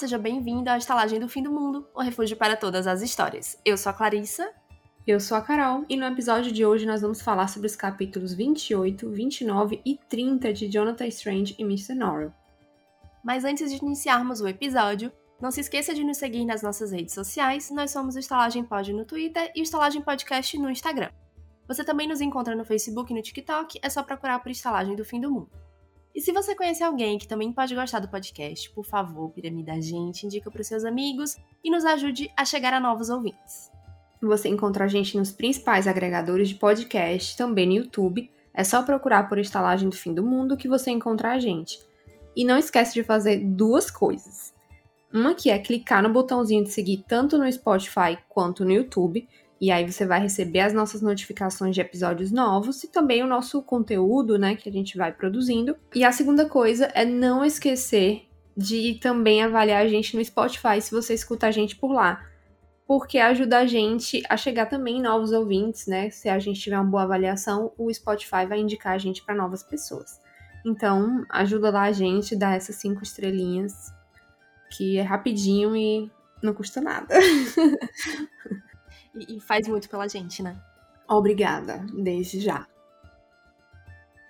seja bem-vindo à Estalagem do Fim do Mundo, o refúgio para todas as histórias. Eu sou a Clarissa. Eu sou a Carol e no episódio de hoje nós vamos falar sobre os capítulos 28, 29 e 30 de Jonathan Strange e Mr. Norrell. Mas antes de iniciarmos o episódio, não se esqueça de nos seguir nas nossas redes sociais. Nós somos Estalagem Pod no Twitter e o Estalagem Podcast no Instagram. Você também nos encontra no Facebook e no TikTok, é só procurar por Estalagem do Fim do Mundo. E se você conhece alguém que também pode gostar do podcast, por favor, piramida a gente, indica para os seus amigos e nos ajude a chegar a novos ouvintes. Você encontra a gente nos principais agregadores de podcast, também no YouTube. É só procurar por Estalagem do Fim do Mundo que você encontra a gente. E não esquece de fazer duas coisas. Uma que é clicar no botãozinho de seguir tanto no Spotify quanto no YouTube e aí você vai receber as nossas notificações de episódios novos e também o nosso conteúdo, né, que a gente vai produzindo. E a segunda coisa é não esquecer de também avaliar a gente no Spotify se você escuta a gente por lá. Porque ajuda a gente a chegar também novos ouvintes, né? Se a gente tiver uma boa avaliação, o Spotify vai indicar a gente para novas pessoas. Então, ajuda lá a gente, dá essas cinco estrelinhas, que é rapidinho e não custa nada. e, e faz muito pela gente, né? Obrigada, desde já.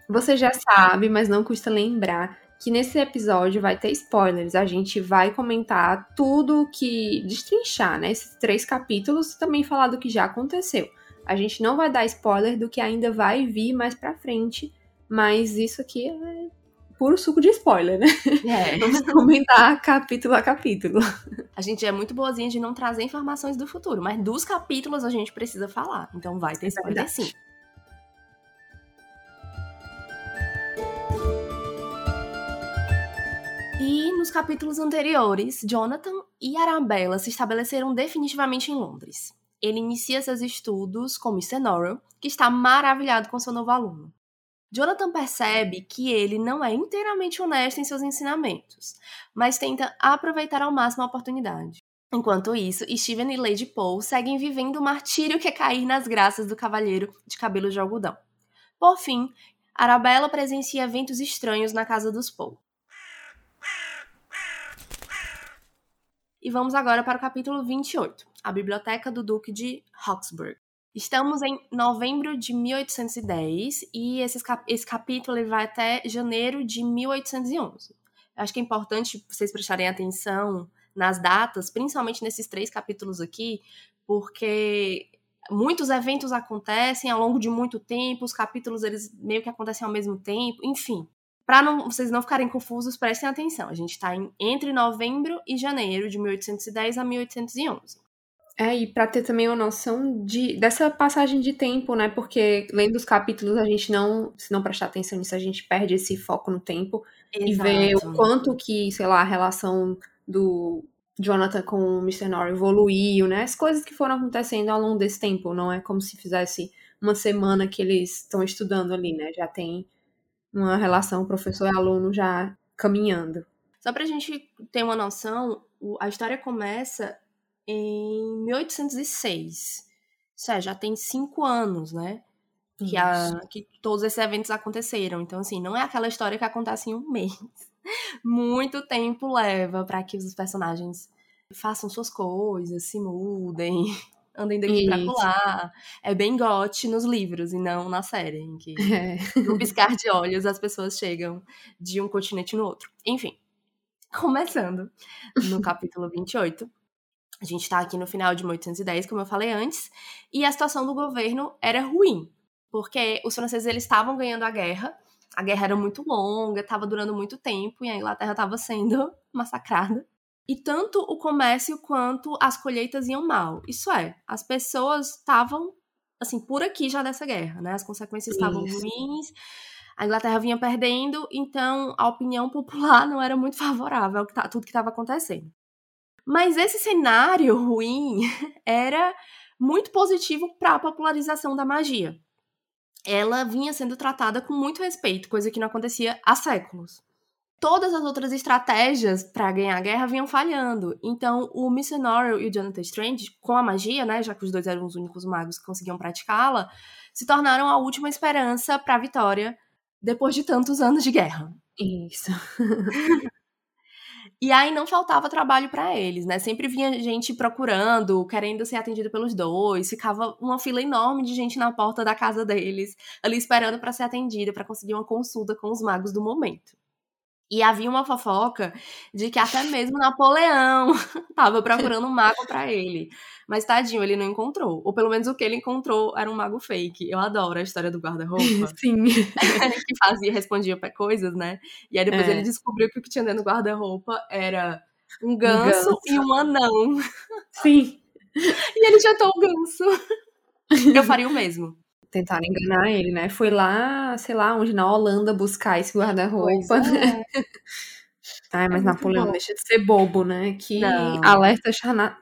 Você já sabe, mas não custa lembrar que nesse episódio vai ter spoilers. A gente vai comentar tudo que. destrinchar, né? Esses três capítulos, também falar do que já aconteceu. A gente não vai dar spoiler do que ainda vai vir mais pra frente, mas isso aqui é puro suco de spoiler, né? É. Vamos comentar capítulo a capítulo. A gente é muito boazinha de não trazer informações do futuro, mas dos capítulos a gente precisa falar. Então vai ter é spoiler sim. E nos capítulos anteriores, Jonathan e Arabella se estabeleceram definitivamente em Londres. Ele inicia seus estudos com Mr. Norrell, que está maravilhado com seu novo aluno. Jonathan percebe que ele não é inteiramente honesto em seus ensinamentos, mas tenta aproveitar ao máximo a oportunidade. Enquanto isso, Steven e Lady Paul seguem vivendo o martírio que é cair nas graças do cavalheiro de cabelo de algodão. Por fim, Arabella presencia eventos estranhos na casa dos Paul. E vamos agora para o capítulo 28, a Biblioteca do Duque de Hawksburg. Estamos em novembro de 1810 e esse, esse capítulo ele vai até janeiro de 1811. Acho que é importante vocês prestarem atenção nas datas, principalmente nesses três capítulos aqui, porque muitos eventos acontecem ao longo de muito tempo, os capítulos eles meio que acontecem ao mesmo tempo, enfim. Para vocês não ficarem confusos, prestem atenção. A gente está entre novembro e janeiro de 1810 a 1811. É, e para ter também uma noção de, dessa passagem de tempo, né? Porque lendo os capítulos, a gente não, se não prestar atenção nisso, a gente perde esse foco no tempo Exato. e vê o quanto que, sei lá, a relação do Jonathan com o Mr. Norrie evoluiu, né? As coisas que foram acontecendo ao longo desse tempo, não é como se fizesse uma semana que eles estão estudando ali, né? Já tem uma relação professor e aluno já caminhando. Só pra gente ter uma noção, a história começa em 1806. Ou seja, já tem cinco anos, né? Que, a, que todos esses eventos aconteceram. Então, assim, não é aquela história que acontece em um mês. Muito tempo leva para que os personagens façam suas coisas, se mudem, andem daqui Isso. pra lá. É bem gote nos livros e não na série, em que é. no piscar de olhos as pessoas chegam de um continente no outro. Enfim, começando no capítulo 28. A gente está aqui no final de 1810, como eu falei antes, e a situação do governo era ruim, porque os franceses eles estavam ganhando a guerra, a guerra era muito longa, estava durando muito tempo e a Inglaterra estava sendo massacrada. E tanto o comércio quanto as colheitas iam mal. Isso é, as pessoas estavam assim por aqui já dessa guerra, né? As consequências estavam ruins. A Inglaterra vinha perdendo, então a opinião popular não era muito favorável a tudo que estava acontecendo. Mas esse cenário ruim era muito positivo para a popularização da magia. Ela vinha sendo tratada com muito respeito, coisa que não acontecia há séculos. Todas as outras estratégias para ganhar a guerra vinham falhando. Então, o. Norrell e o Jonathan Strange, com a magia, né, já que os dois eram os únicos magos que conseguiam praticá-la, se tornaram a última esperança para a vitória depois de tantos anos de guerra. Isso. E aí não faltava trabalho para eles, né? Sempre vinha gente procurando, querendo ser atendido pelos dois, ficava uma fila enorme de gente na porta da casa deles, ali esperando para ser atendida, para conseguir uma consulta com os magos do momento. E havia uma fofoca de que até mesmo Napoleão estava procurando um mago para ele. Mas tadinho, ele não encontrou. Ou pelo menos o que ele encontrou era um mago fake. Eu adoro a história do guarda-roupa. Sim. que fazia, respondia para coisas, né? E aí depois é. ele descobriu que o que tinha dentro do guarda-roupa era um ganso, um ganso, e um anão. Sim. E ele jantou o ganso. Eu faria o mesmo tentaram enganar ele, né? Foi lá, sei lá, onde na Holanda buscar esse guarda-roupa. É. Ai, mas é Napoleão bom. deixa de ser bobo, né? Que Não. alerta charna...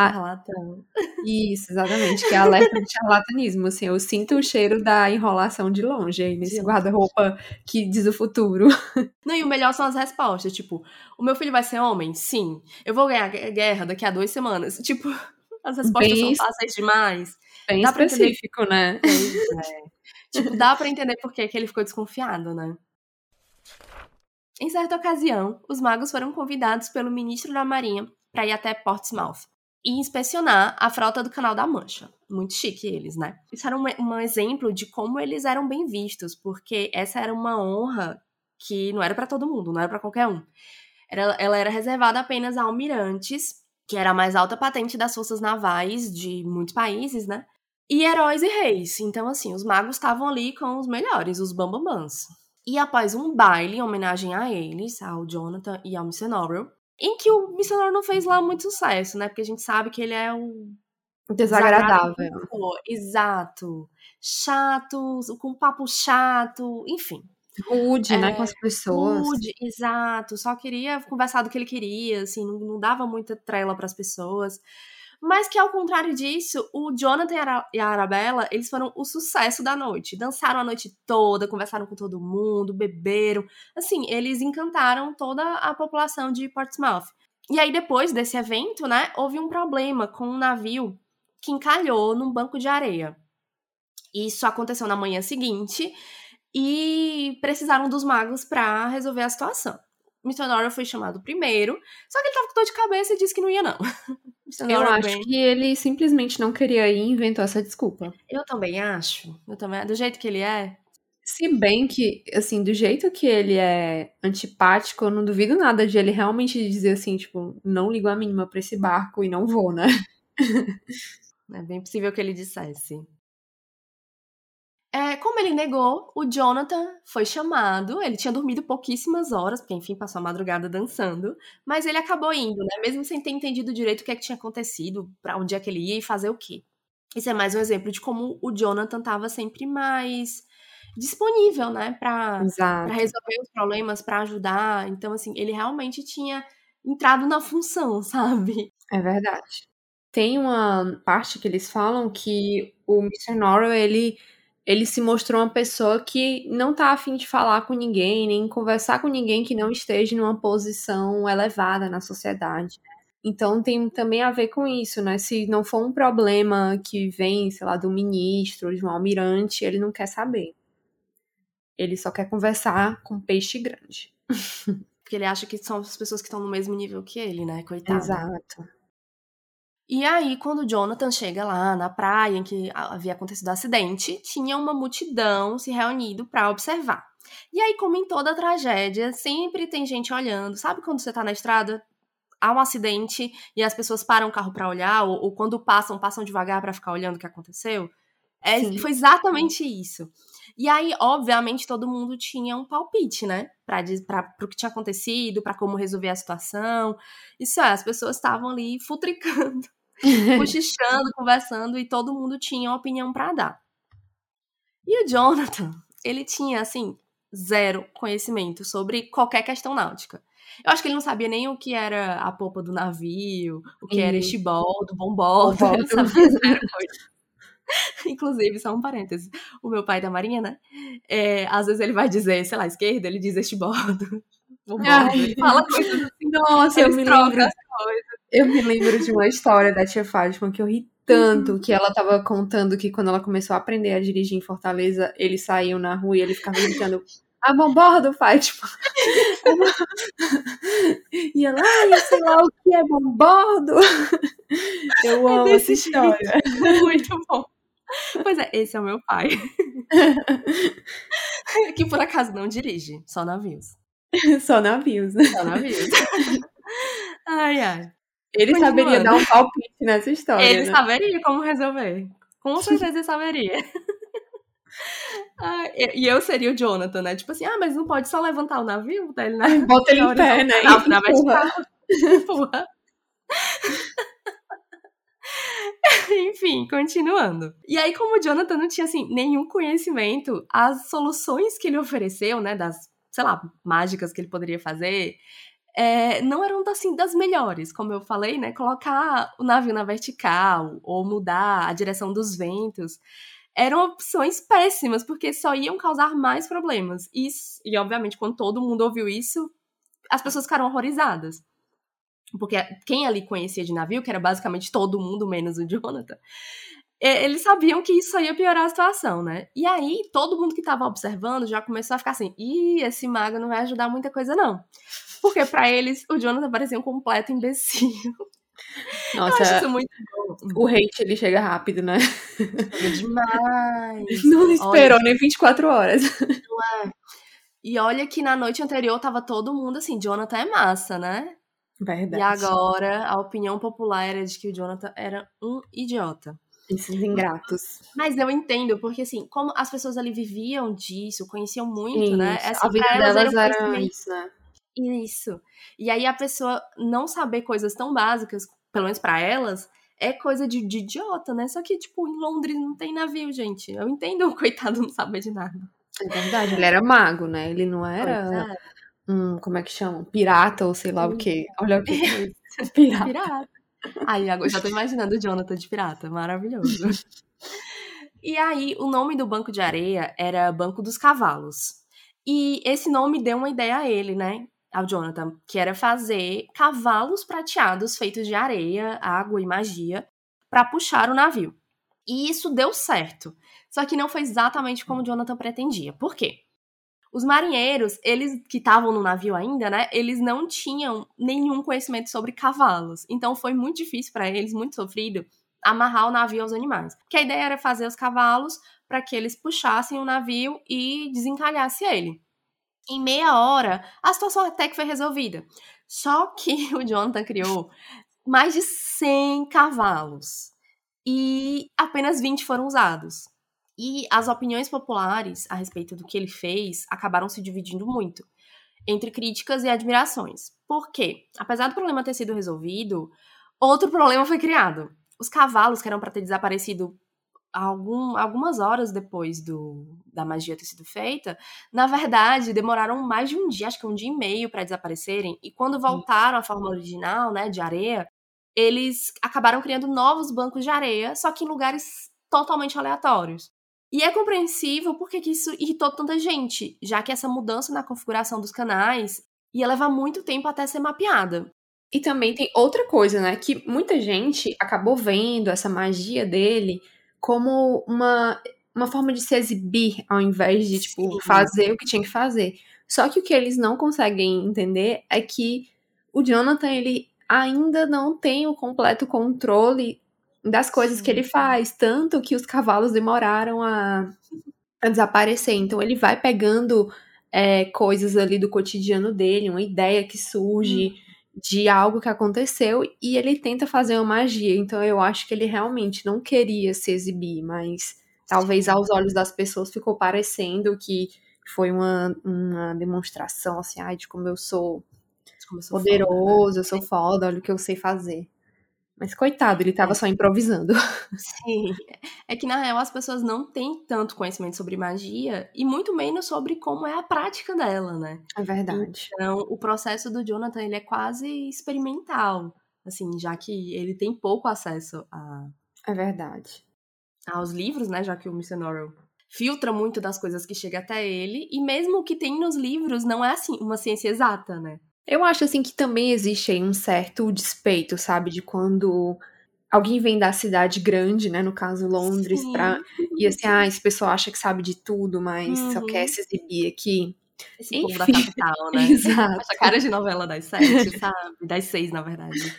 Charlatão. Isso, exatamente. Que alerta de charlatanismo. Assim, eu sinto o cheiro da enrolação de longe aí nesse guarda-roupa que diz o futuro. Não, e o melhor são as respostas. Tipo, o meu filho vai ser homem? Sim. Eu vou ganhar guerra daqui a duas semanas. Tipo, as respostas Bem... são fáceis demais. Bem dá específico, né? É. tipo, dá para entender por que, que ele ficou desconfiado, né? Em certa ocasião, os magos foram convidados pelo ministro da Marinha para ir até Portsmouth e inspecionar a frota do Canal da Mancha. Muito chique eles, né? Isso era um, um exemplo de como eles eram bem vistos, porque essa era uma honra que não era para todo mundo, não era para qualquer um. Era, ela era reservada apenas a almirantes, que era a mais alta patente das forças navais de muitos países, né? E heróis e reis. Então, assim, os magos estavam ali com os melhores, os bambambãs. E após um baile em homenagem a eles, ao Jonathan e ao Missionário, em que o Missionário não fez lá muito sucesso, né? Porque a gente sabe que ele é o desagradável. Exato. Chato, com papo chato, enfim. Rude, é, né, com as pessoas. Rude, exato. Só queria conversar do que ele queria, assim, não, não dava muita trela para as pessoas. Mas que, ao contrário disso, o Jonathan e a Arabella, eles foram o sucesso da noite. Dançaram a noite toda, conversaram com todo mundo, beberam. Assim, eles encantaram toda a população de Portsmouth. E aí, depois desse evento, né, houve um problema com um navio que encalhou num banco de areia. Isso aconteceu na manhã seguinte e precisaram dos magos para resolver a situação. Mr. Nora foi chamado primeiro, só que ele tava com dor de cabeça e disse que não ia, não. Eu acho bem. que ele simplesmente não queria ir e inventou essa desculpa. Eu também acho. Eu também, do jeito que ele é. Se bem que, assim, do jeito que ele é antipático, eu não duvido nada de ele realmente dizer assim, tipo, não ligo a mínima pra esse barco e não vou, né? É bem possível que ele dissesse. É, como ele negou, o Jonathan foi chamado. Ele tinha dormido pouquíssimas horas, porque enfim passou a madrugada dançando, mas ele acabou indo, né? Mesmo sem ter entendido direito o que, é que tinha acontecido, para onde é que ele ia e fazer o quê. Isso é mais um exemplo de como o Jonathan estava sempre mais disponível, né, para resolver os problemas, para ajudar. Então, assim, ele realmente tinha entrado na função, sabe? É verdade. Tem uma parte que eles falam que o Mr. Norrell, ele ele se mostrou uma pessoa que não tá afim de falar com ninguém, nem conversar com ninguém que não esteja numa posição elevada na sociedade. Então tem também a ver com isso, né? Se não for um problema que vem, sei lá, do ministro, de um almirante, ele não quer saber. Ele só quer conversar com peixe grande. Porque ele acha que são as pessoas que estão no mesmo nível que ele, né? Coitado. Exato. E aí, quando o Jonathan chega lá na praia em que havia acontecido o acidente, tinha uma multidão se reunido para observar. E aí, como em toda tragédia, sempre tem gente olhando. Sabe quando você tá na estrada, há um acidente e as pessoas param o carro para olhar, ou, ou, quando passam, passam devagar para ficar olhando o que aconteceu? É, foi exatamente isso. E aí, obviamente, todo mundo tinha um palpite, né? Para o que tinha acontecido, para como resolver a situação. Isso é, as pessoas estavam ali futricando cochichando, conversando e todo mundo tinha uma opinião para dar. E o Jonathan, ele tinha assim zero conhecimento sobre qualquer questão náutica. Eu acho que ele não sabia nem o que era a popa do navio, o que era ele sabia zero coisa. Inclusive, só um parêntese, o meu pai da Marinha, né? É, às vezes ele vai dizer, sei lá, esquerda, ele diz echiboldo. Ai, fala coisas. Nossa, eu me lembro. Eu me lembro de uma história da tia Fátima que eu ri tanto que ela tava contando que quando ela começou a aprender a dirigir em Fortaleza, eles saíam na rua e ele ficava gritando a bombordo, tipo. e ela, ai, sei lá o que é bombordo. Eu amo é essa história. Muito bom. Pois é, esse é o meu pai. que por acaso não dirige, só navios. Só navios. Só navios. ai, ai. Ele saberia dar um palpite nessa história. Ele né? saberia como resolver. Com certeza ele saberia. Ah, e eu seria o Jonathan, né? Tipo assim, ah, mas não pode só levantar o navio, botar ele na. Bota ele em pé, né? Na, na vertical. Enfim, continuando. E aí, como o Jonathan não tinha, assim, nenhum conhecimento, as soluções que ele ofereceu, né, das, sei lá, mágicas que ele poderia fazer, é, não eram, assim, das melhores. Como eu falei, né, colocar o navio na vertical, ou mudar a direção dos ventos eram opções péssimas, porque só iam causar mais problemas. E, e obviamente, quando todo mundo ouviu isso, as pessoas ficaram horrorizadas. Porque quem ali conhecia de navio, que era basicamente todo mundo, menos o Jonathan, eles sabiam que isso ia piorar a situação, né? E aí, todo mundo que estava observando já começou a ficar assim: ih, esse mago não vai ajudar muita coisa, não. Porque para eles, o Jonathan parecia um completo imbecil. Nossa, muito bom. O hate ele chega rápido, né? Chega demais. Não esperou olha, nem 24 horas. Não é. E olha que na noite anterior tava todo mundo assim, Jonathan é massa, né? Verdade. E agora a opinião popular era de que o Jonathan era um idiota. Esses ingratos. Mas eu entendo, porque assim, como as pessoas ali viviam disso, conheciam muito, né? isso. né? Essa, a vida delas era, era isso, né? Isso. E aí a pessoa não saber coisas tão básicas, pelo menos para elas, é coisa de, de, idiota, né? Só que, tipo, em Londres não tem navio, gente. Eu entendo o coitado não saber de nada. É verdade, ele era mago, né? Ele não era um, como é que chama? Pirata ou sei lá o quê. Olha o que é pirata. pirata. Aí, agora já tô imaginando o Jonathan de pirata. Maravilhoso. e aí, o nome do banco de areia era Banco dos Cavalos. E esse nome deu uma ideia a ele, né? ao Jonathan, que era fazer cavalos prateados feitos de areia, água e magia para puxar o navio. E isso deu certo. Só que não foi exatamente como o Jonathan pretendia. Por quê? Os marinheiros, eles que estavam no navio ainda, né, eles não tinham nenhum conhecimento sobre cavalos. Então foi muito difícil para eles, muito sofrido, amarrar o navio aos animais. Porque a ideia era fazer os cavalos para que eles puxassem o navio e desencalhasse ele. Em meia hora, a situação até que foi resolvida. Só que o Jonathan criou mais de 100 cavalos e apenas 20 foram usados. E as opiniões populares a respeito do que ele fez acabaram se dividindo muito entre críticas e admirações. Por quê? Apesar do problema ter sido resolvido, outro problema foi criado. Os cavalos que eram para ter desaparecido algum, algumas horas depois do, da magia ter sido feita, na verdade, demoraram mais de um dia, acho que um dia e meio para desaparecerem. E quando voltaram à forma original, né, de areia, eles acabaram criando novos bancos de areia, só que em lugares totalmente aleatórios. E é compreensível porque que isso irritou tanta gente, já que essa mudança na configuração dos canais ia levar muito tempo até ser mapeada. E também tem outra coisa, né? Que muita gente acabou vendo essa magia dele como uma, uma forma de se exibir ao invés de, tipo, Sim. fazer o que tinha que fazer. Só que o que eles não conseguem entender é que o Jonathan, ele ainda não tem o completo controle das coisas Sim. que ele faz, tanto que os cavalos demoraram a, a desaparecer. Então ele vai pegando é, coisas ali do cotidiano dele, uma ideia que surge, hum de algo que aconteceu e ele tenta fazer uma magia. Então eu acho que ele realmente não queria se exibir, mas talvez aos olhos das pessoas ficou parecendo que foi uma, uma demonstração assim, ai, de como eu sou, como eu sou poderoso, foda, né? eu sou foda, olha o que eu sei fazer. Mas coitado, ele tava é. só improvisando. Sim. É que na real as pessoas não têm tanto conhecimento sobre magia e muito menos sobre como é a prática dela, né? É verdade. Então, o processo do Jonathan, ele é quase experimental, assim, já que ele tem pouco acesso a É verdade. aos livros, né, já que o Mr. Norrell filtra muito das coisas que chega até ele, e mesmo o que tem nos livros não é assim uma ciência exata, né? Eu acho assim que também existe aí um certo despeito, sabe, de quando alguém vem da cidade grande, né, no caso Londres, Sim. pra e assim, ah, esse pessoal acha que sabe de tudo, mas uhum. só quer se exibir aqui. Esse Enfim. povo da capital, né? Exato. Essa cara de novela das sete, sabe? Das seis, na verdade.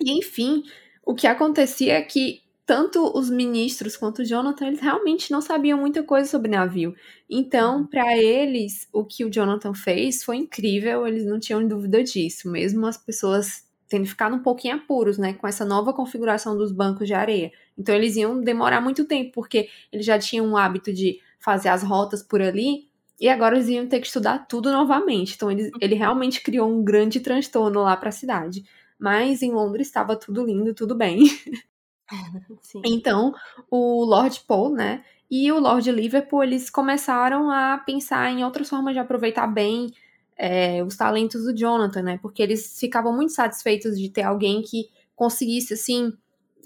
E enfim, o que acontecia é que tanto os ministros quanto o Jonathan, eles realmente não sabiam muita coisa sobre navio. Então, uhum. para eles, o que o Jonathan fez foi incrível, eles não tinham dúvida disso, mesmo as pessoas tendo ficado um pouquinho apuros, né, com essa nova configuração dos bancos de areia. Então, eles iam demorar muito tempo, porque eles já tinham o hábito de fazer as rotas por ali, e agora eles iam ter que estudar tudo novamente. Então, ele, ele realmente criou um grande transtorno lá para a cidade. Mas em Londres estava tudo lindo, tudo bem. Sim. Então, o Lord Paul, né, e o Lord Liverpool, eles começaram a pensar em outras formas de aproveitar bem é, os talentos do Jonathan, né, porque eles ficavam muito satisfeitos de ter alguém que conseguisse, assim,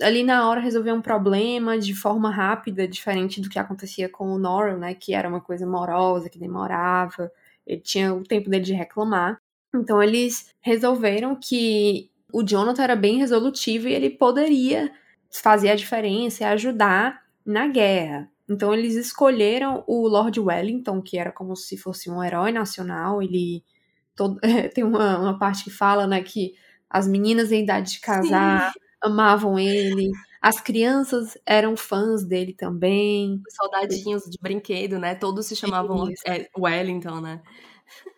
ali na hora resolver um problema de forma rápida, diferente do que acontecia com o Norrell, né, que era uma coisa morosa, que demorava, ele tinha o tempo dele de reclamar. Então eles resolveram que o Jonathan era bem resolutivo e ele poderia fazer a diferença e ajudar na guerra. Então eles escolheram o Lord Wellington, que era como se fosse um herói nacional. Ele todo, tem uma, uma, parte que fala, né, que as meninas em idade de casar Sim. amavam ele, as crianças eram fãs dele também. Os soldadinhos de brinquedo, né? Todos se chamavam é, Wellington, né?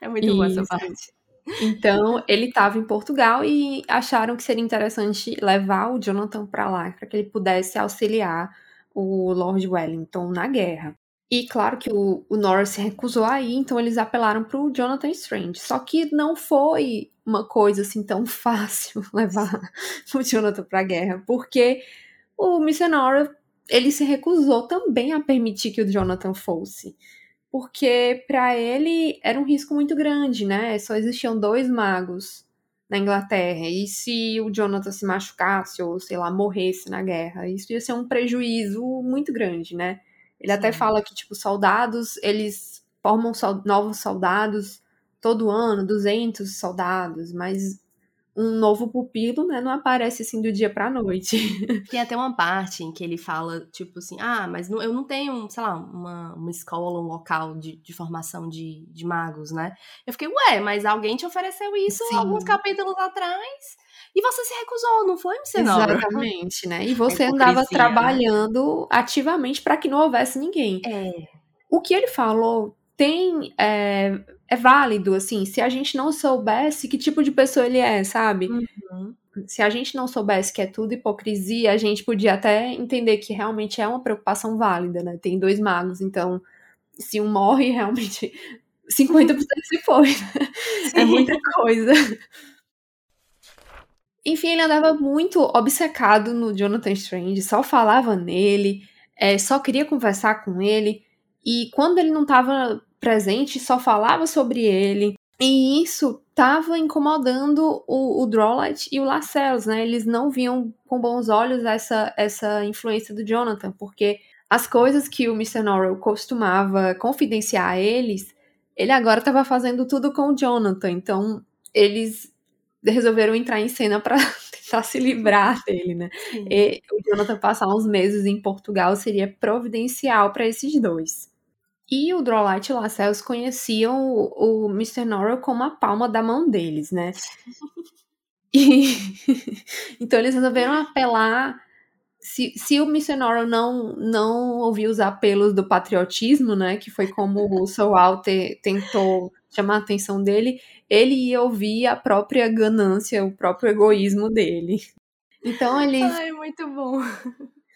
É muito Isso. boa essa parte. Então, ele estava em Portugal e acharam que seria interessante levar o Jonathan para lá, para que ele pudesse auxiliar o Lord Wellington na guerra. E claro que o, o Norris se recusou aí, então eles apelaram para o Jonathan Strange. Só que não foi uma coisa assim tão fácil levar o Jonathan para a guerra, porque o Missionário ele se recusou também a permitir que o Jonathan fosse porque para ele era um risco muito grande, né? Só existiam dois magos na Inglaterra, e se o Jonathan se machucasse ou, sei lá, morresse na guerra, isso ia ser um prejuízo muito grande, né? Ele Sim. até fala que, tipo, soldados, eles formam novos soldados todo ano, 200 soldados, mas um novo pupilo, né, não aparece assim do dia pra noite. Tem até uma parte em que ele fala, tipo assim, ah, mas não, eu não tenho, sei lá, uma, uma escola, um local de, de formação de, de magos, né? Eu fiquei, ué, mas alguém te ofereceu isso Sim. alguns capítulos atrás e você se recusou, não foi, Senhora? Exatamente, né? E você andava né? trabalhando né? ativamente para que não houvesse ninguém. É. O que ele falou tem é, é válido, assim, se a gente não soubesse que tipo de pessoa ele é, sabe? Uhum. Se a gente não soubesse que é tudo hipocrisia, a gente podia até entender que realmente é uma preocupação válida, né? Tem dois magos, então se um morre, realmente 50% se foi. Né? É muita coisa. Enfim, ele andava muito obcecado no Jonathan Strange, só falava nele, é, só queria conversar com ele. E quando ele não estava presente só falava sobre ele. E isso estava incomodando o, o e o Lascelles, né? Eles não viam com bons olhos essa, essa influência do Jonathan, porque as coisas que o Mr. Norrell costumava confidenciar a eles, ele agora estava fazendo tudo com o Jonathan. Então, eles resolveram entrar em cena para tentar se livrar dele, né? E o Jonathan passar uns meses em Portugal seria providencial para esses dois. E o Drolight e o Lascelles conheciam o, o Mr. Norrell como a palma da mão deles, né? E, então eles resolveram apelar. Se, se o Mr. Norrell não, não ouviu os apelos do patriotismo, né? Que foi como o Sir Walter tentou chamar a atenção dele, ele ia ouvir a própria ganância, o próprio egoísmo dele. Então eles. Ai, muito bom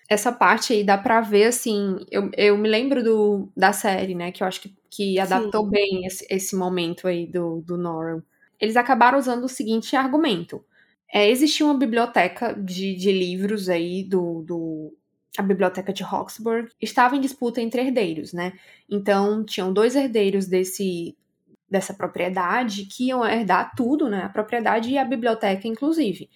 essa parte aí dá pra ver, assim, eu, eu me lembro do, da série, né, que eu acho que, que adaptou Sim. bem esse, esse momento aí do, do Norrell. Eles acabaram usando o seguinte argumento. É, existia uma biblioteca de, de livros aí do, do a biblioteca de Roxburgh estava em disputa entre herdeiros, né? Então tinham dois herdeiros desse dessa propriedade que iam herdar tudo, né? A propriedade e a biblioteca, inclusive.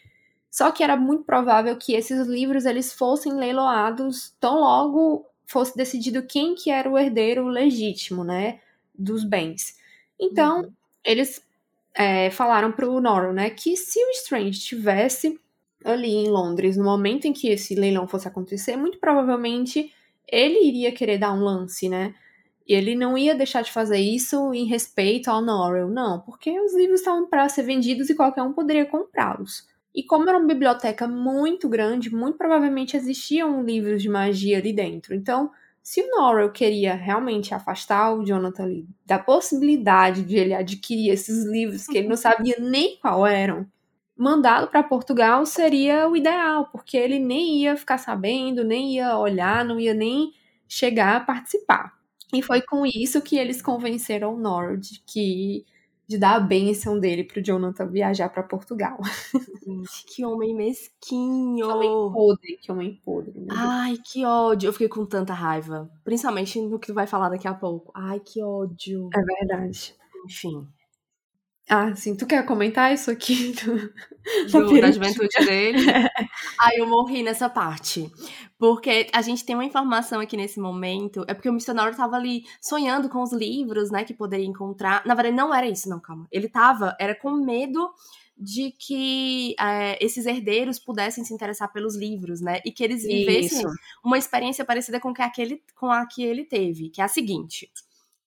Só que era muito provável que esses livros eles fossem leiloados tão logo fosse decidido quem que era o herdeiro legítimo, né, dos bens. Então, uhum. eles é, falaram para o Norrell, né, que se o Strange estivesse ali em Londres no momento em que esse leilão fosse acontecer, muito provavelmente ele iria querer dar um lance, né? E ele não ia deixar de fazer isso em respeito ao Norrell, não, porque os livros estavam para ser vendidos e qualquer um poderia comprá-los. E como era uma biblioteca muito grande, muito provavelmente existiam livros de magia ali dentro. Então, se o Norrell queria realmente afastar o Jonathan da possibilidade de ele adquirir esses livros que ele não sabia nem qual eram, mandá-lo para Portugal seria o ideal, porque ele nem ia ficar sabendo, nem ia olhar, não ia nem chegar a participar. E foi com isso que eles convenceram o Norrell de que de dar a bênção dele pro Jonathan viajar para Portugal. Gente, que homem mesquinho. Que homem podre, que homem podre. Ai, que ódio. Eu fiquei com tanta raiva. Principalmente no que tu vai falar daqui a pouco. Ai, que ódio. É verdade. Enfim. Ah, sim. Tu quer comentar isso aqui? Do, do da juventude dele? Ai, eu morri nessa parte. Porque a gente tem uma informação aqui nesse momento. É porque o missionário tava ali sonhando com os livros, né? Que poderia encontrar. Na verdade, não era isso, não, calma. Ele tava, era com medo de que é, esses herdeiros pudessem se interessar pelos livros, né? E que eles vivessem isso. uma experiência parecida com, que aquele, com a que ele teve, que é a seguinte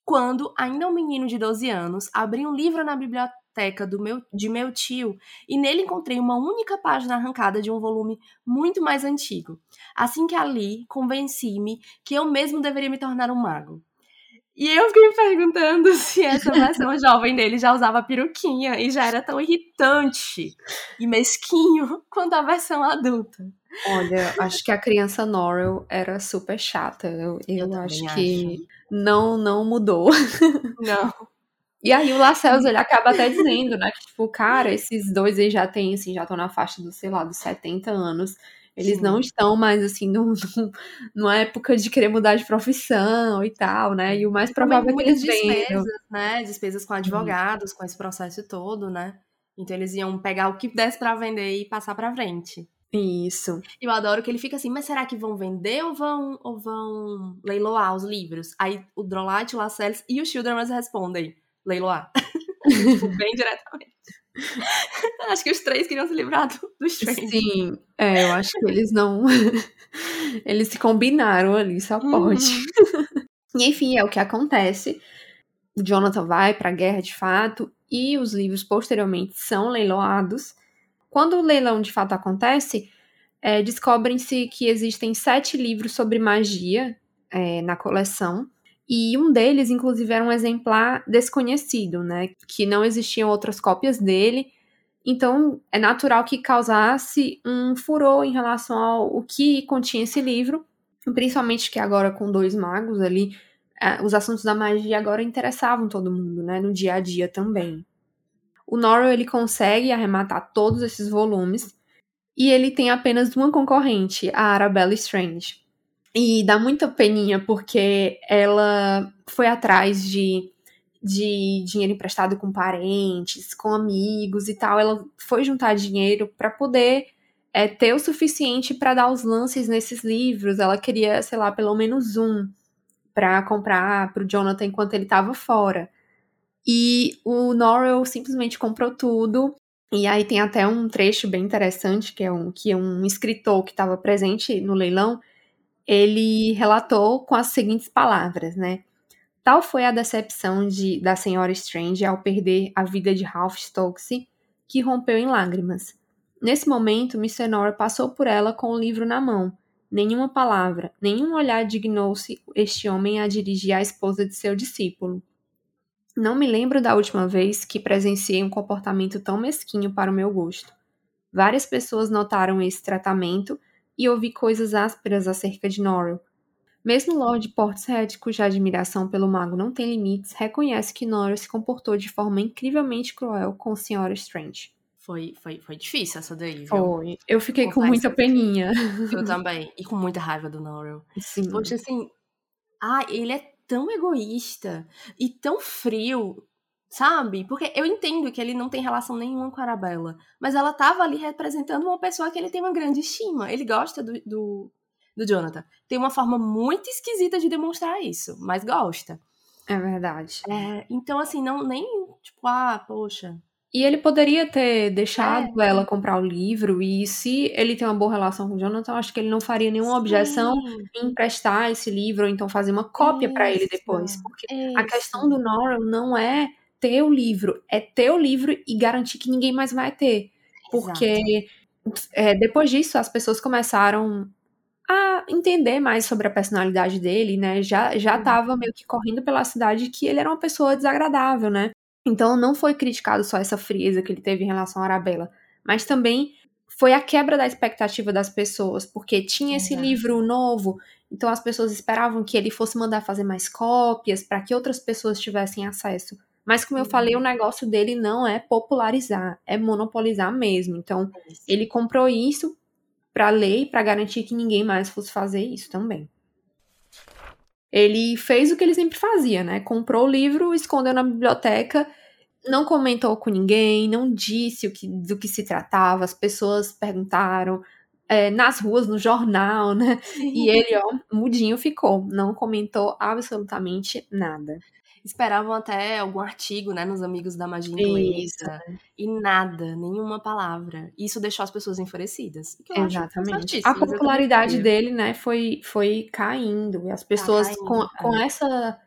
quando, ainda um menino de 12 anos, abri um livro na biblioteca do meu, de meu tio e nele encontrei uma única página arrancada de um volume muito mais antigo. Assim que ali, convenci-me que eu mesmo deveria me tornar um mago. E eu fiquei me perguntando se essa versão jovem dele já usava peruquinha e já era tão irritante e mesquinho quanto a versão adulta. Olha, acho que a criança Norrell era super chata. Eu, eu, eu acho que acho. não não mudou. Não. E aí o Laceus, ele acaba até dizendo, né, que tipo, cara, esses dois aí já têm, assim, já estão na faixa dos, sei lá, dos 70 anos. Eles Sim. não estão mais, assim, no, no, numa época de querer mudar de profissão e tal, né? E o mais provável é que eles despesas, venham. né? Despesas com advogados, com esse processo todo, né? Então eles iam pegar o que desse para vender e passar para frente. Isso. Eu adoro que ele fica assim, mas será que vão vender ou vão, ou vão leiloar os livros? Aí o Drolite, o Lascelles e o Children's respondem, leiloar. Tipo, bem diretamente. acho que os três queriam se livrar do, do Strange. Sim, é, eu acho que eles não... eles se combinaram ali, só pode. Uhum. e enfim, é o que acontece. O Jonathan vai pra guerra de fato e os livros posteriormente são leiloados quando o leilão de fato acontece, é, descobrem-se que existem sete livros sobre magia é, na coleção. E um deles, inclusive, era um exemplar desconhecido, né? Que não existiam outras cópias dele. Então, é natural que causasse um furor em relação ao que continha esse livro. Principalmente que agora, com dois magos ali, é, os assuntos da magia agora interessavam todo mundo, né? No dia a dia também. O Norrell ele consegue arrematar todos esses volumes e ele tem apenas uma concorrente, a Arabella Strange. E dá muita peninha porque ela foi atrás de, de dinheiro emprestado com parentes, com amigos e tal. Ela foi juntar dinheiro para poder é, ter o suficiente para dar os lances nesses livros. Ela queria, sei lá, pelo menos um para comprar para o Jonathan enquanto ele estava fora. E o Norrell simplesmente comprou tudo. E aí tem até um trecho bem interessante, que é um, que é um escritor que estava presente no leilão, ele relatou com as seguintes palavras, né? Tal foi a decepção de, da senhora Strange ao perder a vida de Ralph Stokes, que rompeu em lágrimas. Nesse momento, Mr. Norrell passou por ela com o livro na mão. Nenhuma palavra, nenhum olhar dignou-se este homem a dirigir à esposa de seu discípulo. Não me lembro da última vez que presenciei um comportamento tão mesquinho para o meu gosto. Várias pessoas notaram esse tratamento e ouvi coisas ásperas acerca de Norrell. Mesmo Lord Portishead, cuja admiração pelo mago não tem limites, reconhece que Norrell se comportou de forma incrivelmente cruel com Sra. Strange. Foi, foi, foi difícil essa daí, viu? Foi. Eu fiquei Confesso com muita peninha. Eu também. E com muita raiva do Norrell. Sim. Poxa, assim... Ah, ele é tão egoísta e tão frio, sabe? Porque eu entendo que ele não tem relação nenhuma com a Arabella, mas ela tava ali representando uma pessoa que ele tem uma grande estima. Ele gosta do, do, do Jonathan. Tem uma forma muito esquisita de demonstrar isso, mas gosta. É verdade. É, então, assim, não nem, tipo, ah, poxa. E ele poderia ter deixado é. ela comprar o livro, e se ele tem uma boa relação com o Jonathan, acho que ele não faria nenhuma Sim. objeção em emprestar esse livro, ou então fazer uma cópia para ele depois. Porque Isso. a questão do Nora não é ter o livro, é ter o livro e garantir que ninguém mais vai ter. Porque é, depois disso as pessoas começaram a entender mais sobre a personalidade dele, né? Já já estava meio que correndo pela cidade que ele era uma pessoa desagradável, né? Então não foi criticado só essa frieza que ele teve em relação a Arabella, mas também foi a quebra da expectativa das pessoas, porque tinha esse livro novo, então as pessoas esperavam que ele fosse mandar fazer mais cópias para que outras pessoas tivessem acesso. Mas como eu falei, o uhum. negócio dele não é popularizar, é monopolizar mesmo. Então, ele comprou isso para lei para garantir que ninguém mais fosse fazer isso também ele fez o que ele sempre fazia, né? Comprou o livro, escondeu na biblioteca, não comentou com ninguém, não disse o que, do que se tratava, as pessoas perguntaram é, nas ruas, no jornal, né? E ele, ó, mudinho ficou, não comentou absolutamente nada esperavam até algum artigo, né, nos amigos da magia inglesa. E nada, nenhuma palavra. Isso deixou as pessoas enfurecidas. Exatamente. A popularidade dele, né, foi, foi caindo. E as pessoas, tá caindo, com, com, é. essa,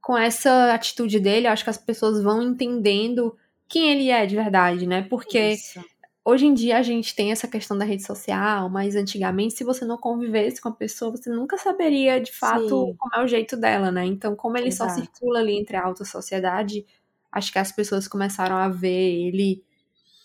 com essa atitude dele, acho que as pessoas vão entendendo quem ele é de verdade, né? Porque Isso. Hoje em dia a gente tem essa questão da rede social, mas antigamente, se você não convivesse com a pessoa, você nunca saberia de fato Sim. como é o jeito dela, né? Então, como ele Exato. só circula ali entre a alta sociedade, acho que as pessoas começaram a ver ele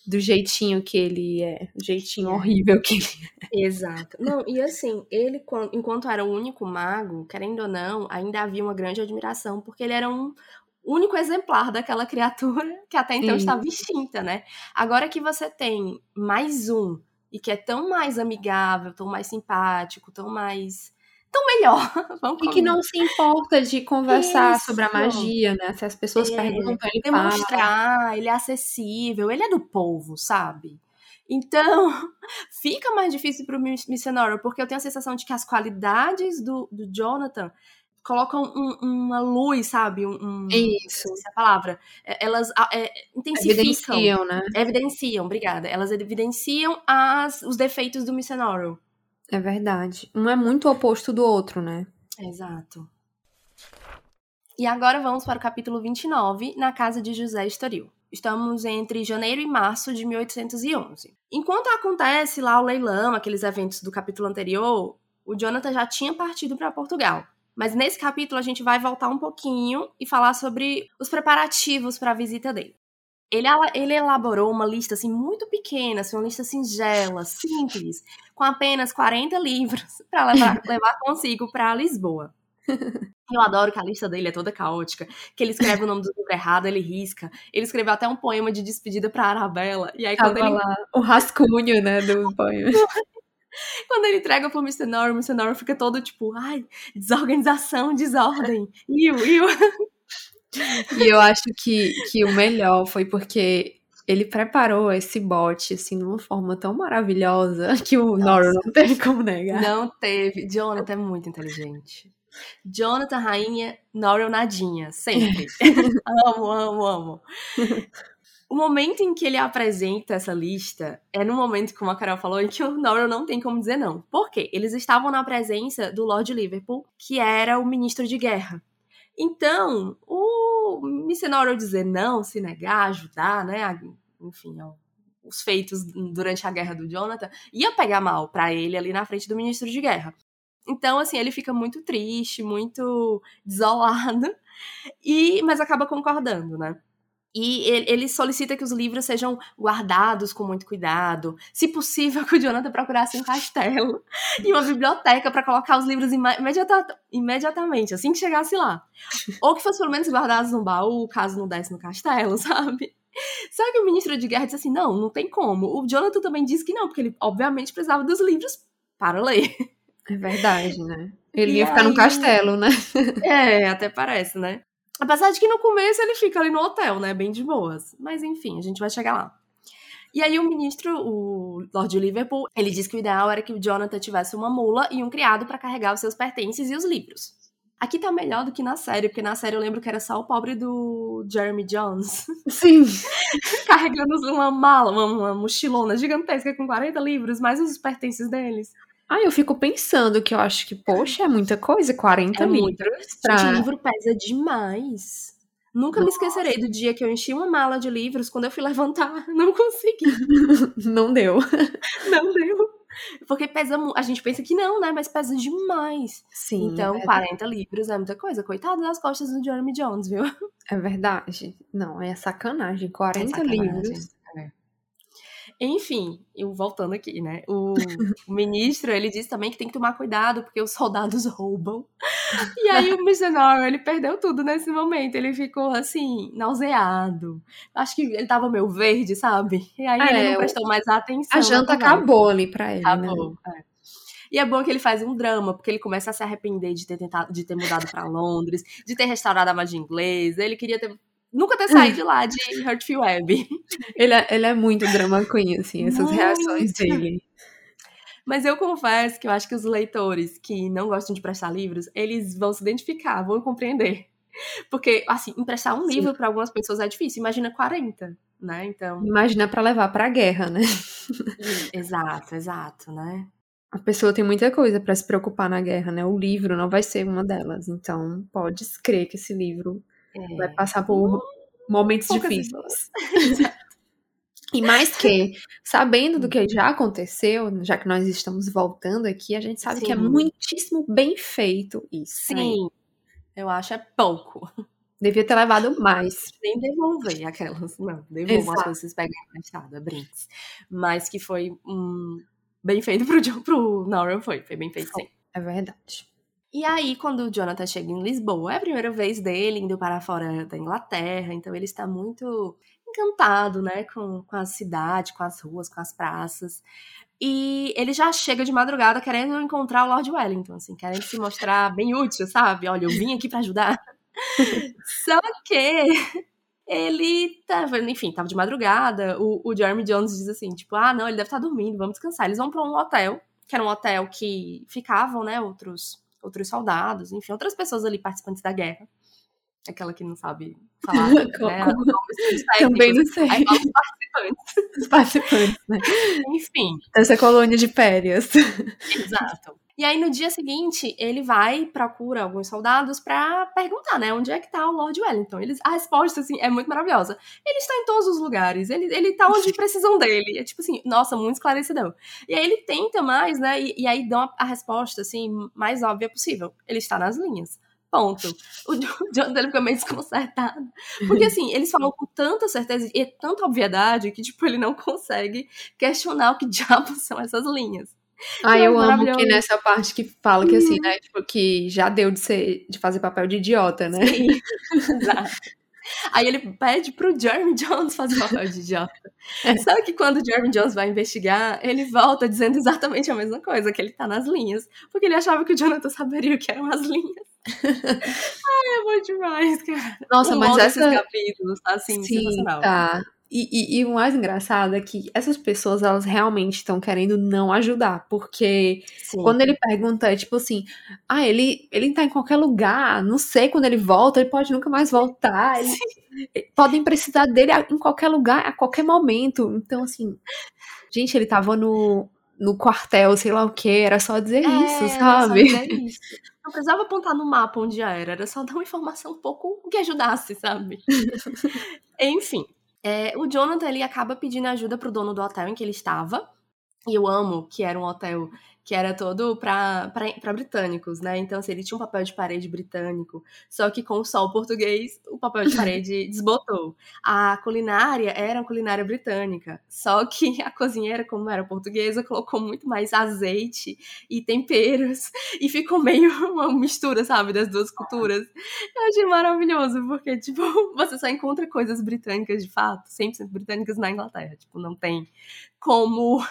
do jeitinho que ele é, do jeitinho horrível que ele é. Exato. Não, e assim, ele, enquanto era o único mago, querendo ou não, ainda havia uma grande admiração, porque ele era um, único exemplar daquela criatura que até então Sim. estava extinta, né? Agora que você tem mais um e que é tão mais amigável, tão mais simpático, tão mais tão melhor. Vamos e que não se importa de conversar Isso. sobre a magia, né? Se as pessoas é, perguntam, ele demonstrar, fala. ele é acessível, ele é do povo, sabe? Então, fica mais difícil para o missionário, porque eu tenho a sensação de que as qualidades do, do Jonathan colocam um, uma luz, sabe? Um, Isso. Essa palavra. É, elas é, intensificam. Evidenciam, né? Evidenciam, obrigada. Elas evidenciam as, os defeitos do missionário. É verdade. Um é muito oposto do outro, né? Exato. E agora vamos para o capítulo 29, na casa de José Estoril. Estamos entre janeiro e março de 1811. Enquanto acontece lá o leilão, aqueles eventos do capítulo anterior, o Jonathan já tinha partido para Portugal. Mas nesse capítulo a gente vai voltar um pouquinho e falar sobre os preparativos para a visita dele. Ele, ele, elaborou uma lista assim muito pequena, assim, uma lista singela, simples, com apenas 40 livros para levar, levar consigo para Lisboa. Eu adoro que a lista dele é toda caótica, que ele escreve o nome do livro errado, ele risca. Ele escreveu até um poema de despedida para Arabella. E aí Tava quando ele lá, o rascunho, né, do poema. Quando ele entrega pro Mr. Norrie, o Mr. Norrie fica todo tipo, ai, desorganização, desordem, iu, iu. E eu acho que, que o melhor foi porque ele preparou esse bot, assim, de uma forma tão maravilhosa que o Nossa. não teve como negar. Não teve. Jonathan é muito inteligente. Jonathan, rainha, Norrell nadinha, sempre. amo, amo, amo. O momento em que ele apresenta essa lista é no momento, como a Carol falou, em que o Norrell não tem como dizer não. Por quê? Eles estavam na presença do Lord Liverpool, que era o ministro de guerra. Então, o Mr. Norrell dizer não, se negar, ajudar, né? Enfim, os feitos durante a guerra do Jonathan, ia pegar mal para ele ali na frente do ministro de guerra. Então, assim, ele fica muito triste, muito desolado, e mas acaba concordando, né? E ele solicita que os livros sejam guardados com muito cuidado. Se possível, que o Jonathan procurasse um castelo e uma biblioteca para colocar os livros imediata imediatamente, assim que chegasse lá. Ou que fosse pelo menos guardados no baú, caso não desse no castelo, sabe? Só que o ministro de guerra disse assim: não, não tem como. O Jonathan também disse que não, porque ele obviamente precisava dos livros para ler. É verdade, né? Ele e ia aí... ficar num castelo, né? É, até parece, né? Apesar de que no começo ele fica ali no hotel, né? Bem de boas. Mas enfim, a gente vai chegar lá. E aí o ministro, o Lord Liverpool, ele disse que o ideal era que o Jonathan tivesse uma mula e um criado para carregar os seus pertences e os livros. Aqui tá melhor do que na série, porque na série eu lembro que era só o pobre do Jeremy Jones. Sim. Carregando uma mala, uma, uma, mochilona gigantesca com 40 livros, mais os pertences deles. Ah, eu fico pensando que eu acho que, poxa, é muita coisa, 40 é livros. Pra... Gente, livro pesa demais. Nunca Nossa. me esquecerei do dia que eu enchi uma mala de livros, quando eu fui levantar, não consegui. não deu. Não deu. Porque pesa A gente pensa que não, né? Mas pesa demais. Sim. Então, é 40 livros é muita coisa. Coitado das costas do Jeremy Jones, viu? É verdade. Não, é sacanagem. 40 é sacanagem. livros. É. Enfim, eu voltando aqui, né? O, o, ministro, ele disse também que tem que tomar cuidado porque os soldados roubam. E aí o. Norrell, ele perdeu tudo nesse momento. Ele ficou, assim, nauseado. Acho que ele tava meio verde, sabe? E aí é, ele não prestou mais atenção. A janta acabou ali pra ele, acabou, né? É. E é bom que ele faz um drama, porque ele começa a se arrepender de ter tentado, de ter mudado para Londres, de ter restaurado a magia inglesa. Ele queria ter nunca ter saído de lá de Hurtful Web. Ele é, ele é muito drama queen, assim, essas muito. reações dele. Mas eu confesso que eu acho que os leitores que não gostam de prestar livros, eles vão se identificar, vão compreender. Porque, assim, emprestar um Sim. livro para algumas pessoas é difícil. Imagina 40, né? Então. Imagina para levar para a guerra, né? exato, exato, né? A pessoa tem muita coisa para se preocupar na guerra, né? O livro não vai ser uma delas. Então, pode crer que esse livro é. Vai passar por momentos Poucas difíceis. E mais que, sabendo do que já aconteceu, já que nós estamos voltando aqui, a gente sabe Sim. que é muitíssimo bem feito isso. Né? Sim, eu acho é pouco. Devia ter levado mais. Nem devolver aquelas, não. Devolvam as coisas que vocês pegam emprestada, brinks. Mas que foi um, bem feito pro, pro Nora, foi. Foi bem feito, sim. É verdade. E aí, quando o Jonathan chega em Lisboa, é a primeira vez dele indo para fora da Inglaterra, então ele está muito encantado, né, com, com a cidade, com as ruas, com as praças. E ele já chega de madrugada querendo encontrar o Lord Wellington, assim, querendo se mostrar bem útil, sabe? Olha, eu vim aqui para ajudar. Só que ele tava, enfim, tava de madrugada. O, o Jeremy Jones diz assim, tipo, ah, não, ele deve estar tá dormindo, vamos descansar. Eles vão para um hotel, que era um hotel que ficavam, né, outros outros soldados, enfim, outras pessoas ali participantes da guerra. Aquela que não sabe falar. né? Também não sei. Aí os participantes. Os participantes, né? Enfim. Essa colônia de férias. Exato. E aí no dia seguinte, ele vai procura alguns soldados para perguntar, né, onde é que tá o Lord Wellington. Eles, a resposta assim é muito maravilhosa. Ele está em todos os lugares. Ele ele tá onde precisam dele. É tipo assim, nossa, muito esclarecedor. E aí ele tenta mais, né, e, e aí dão a, a resposta assim mais óbvia possível. Ele está nas linhas. Ponto. O John dele fica meio desconcertado. Porque, assim, eles falam com tanta certeza e tanta obviedade que, tipo, ele não consegue questionar o que diabos são essas linhas. Ah, eu amo que nessa parte que fala que assim, né? Tipo, que já deu de ser de fazer papel de idiota, né? Sim, exato. Aí ele pede pro Jeremy Jones fazer papel de idiota. É. Só que quando o Jeremy Jones vai investigar, ele volta dizendo exatamente a mesma coisa, que ele tá nas linhas. Porque ele achava que o Jonathan saberia o que eram as linhas. Ai, é bom demais, cara. Nossa, um mas essa... capítulos, tá assim, Sim, sensacional. Tá. E, e, e, o mais engraçado é que essas pessoas, elas realmente estão querendo não ajudar. Porque Sim. quando ele pergunta, é tipo assim, ah, ele, ele tá em qualquer lugar, não sei quando ele volta, ele pode nunca mais voltar. Ele, podem precisar dele em qualquer lugar, a qualquer momento. Então, assim, gente, ele tava no, no quartel, sei lá o que, era só dizer é, isso, sabe? Só dizer isso. Não precisava apontar no mapa onde já era, era só dar uma informação um pouco que ajudasse, sabe? Enfim, é, o Jonathan ele acaba pedindo ajuda pro dono do hotel em que ele estava. E eu amo que era um hotel que era todo para britânicos, né? Então, assim, ele tinha um papel de parede britânico, só que com o sol português, o papel de parede desbotou. A culinária era uma culinária britânica, só que a cozinheira, como era portuguesa, colocou muito mais azeite e temperos, e ficou meio uma mistura, sabe, das duas culturas. Eu achei maravilhoso, porque, tipo, você só encontra coisas britânicas de fato, 100% britânicas na Inglaterra. Tipo, não tem como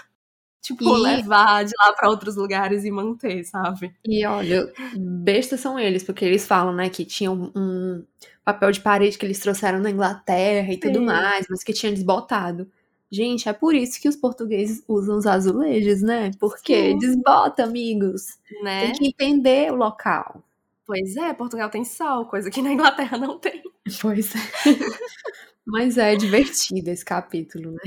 tipo, e... levar de lá para outros lugares e manter, sabe? E olha, bestas são eles, porque eles falam, né, que tinham um papel de parede que eles trouxeram da Inglaterra e Sim. tudo mais, mas que tinha desbotado. Gente, é por isso que os portugueses usam os azulejos, né? Porque Sim. desbota, amigos. Né? Tem que entender o local. Pois é, Portugal tem sol, coisa que na Inglaterra não tem. Pois é. Mas é divertido esse capítulo, né?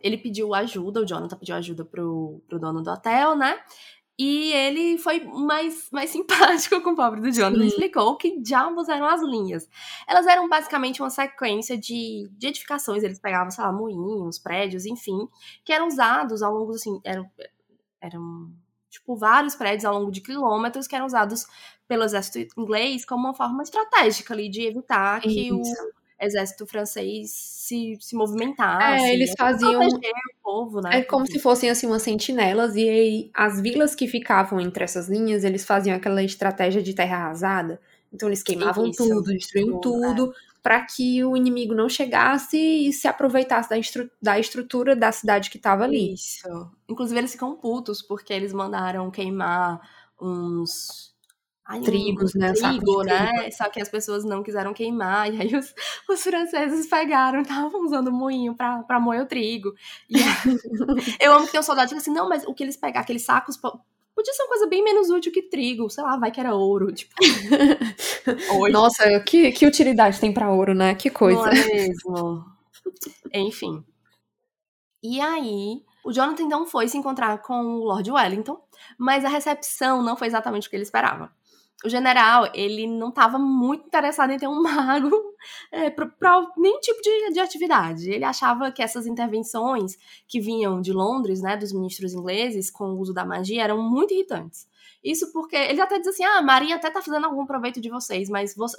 Ele pediu ajuda, o Jonathan pediu ajuda pro, pro dono do hotel, né? E ele foi mais, mais simpático com o pobre do Jonathan. Ele explicou que diabos eram as linhas. Elas eram basicamente uma sequência de, de edificações. Eles pegavam, sei lá, moinhos, prédios, enfim, que eram usados ao longo, assim, eram, eram tipo, vários prédios ao longo de quilômetros que eram usados pelo exército inglês como uma forma estratégica ali de evitar Isso. que o exército francês se, se movimentasse. É, eles faziam. O povo, né? É como se fossem assim umas sentinelas, e aí as vilas que ficavam entre essas linhas, eles faziam aquela estratégia de terra arrasada. Então eles queimavam Isso, tudo, destruíam tudo, é. para que o inimigo não chegasse e se aproveitasse da, da estrutura da cidade que estava ali. Isso. Inclusive eles ficam putos porque eles mandaram queimar uns Ai, trigos, né? Trigo, né? Só que as pessoas não quiseram queimar, e aí os, os franceses pegaram, estavam usando moinho pra, pra moer o trigo. E eu amo que tem um soldado que assim, não, mas o que eles pegaram, aqueles sacos, podia ser uma coisa bem menos útil que trigo, sei lá, vai que era ouro, tipo. Nossa, que, que utilidade tem para ouro, né? Que coisa. Não é mesmo. Enfim. E aí, o Jonathan então foi se encontrar com o Lord Wellington, mas a recepção não foi exatamente o que ele esperava o general, ele não estava muito interessado em ter um mago é, para nenhum tipo de, de, atividade. Ele achava que essas intervenções que vinham de Londres, né, dos ministros ingleses, com o uso da magia, eram muito irritantes. Isso porque ele até diz assim: ah, a Marinha até tá fazendo algum proveito de vocês, mas você,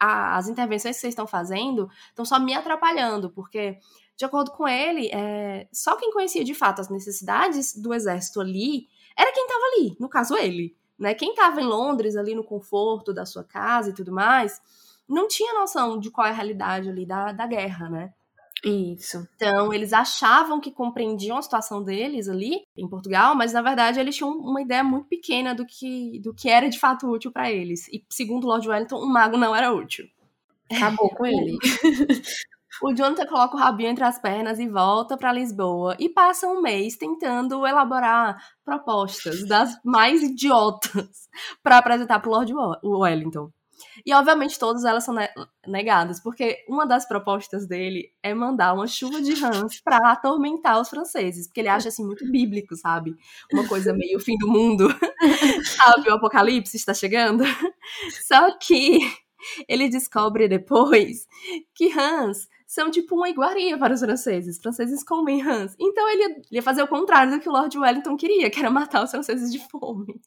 a, as intervenções que vocês estão fazendo estão só me atrapalhando, porque, de acordo com ele, é, só quem conhecia de fato as necessidades do exército ali era quem estava ali, no caso ele. Né? Quem estava em Londres, ali no conforto da sua casa e tudo mais, não tinha noção de qual é a realidade ali da, da guerra, né? Isso. Então, eles achavam que compreendiam a situação deles ali em Portugal, mas na verdade eles tinham uma ideia muito pequena do que, do que era de fato útil para eles. E segundo Lord Wellington, um mago não era útil. Acabou com ele. O Jonathan coloca o rabinho entre as pernas e volta para Lisboa e passa um mês tentando elaborar propostas das mais idiotas para apresentar para o Lord Wellington. E obviamente todas elas são negadas, porque uma das propostas dele é mandar uma chuva de rãs para atormentar os franceses, porque ele acha assim muito bíblico, sabe? Uma coisa meio fim do mundo. sabe, o apocalipse está chegando. Só que ele descobre depois que rãs são tipo uma iguaria para os franceses. Os franceses comem rãs. Então ele ia, ele ia fazer o contrário do que o Lord Wellington queria, que era matar os franceses de fome.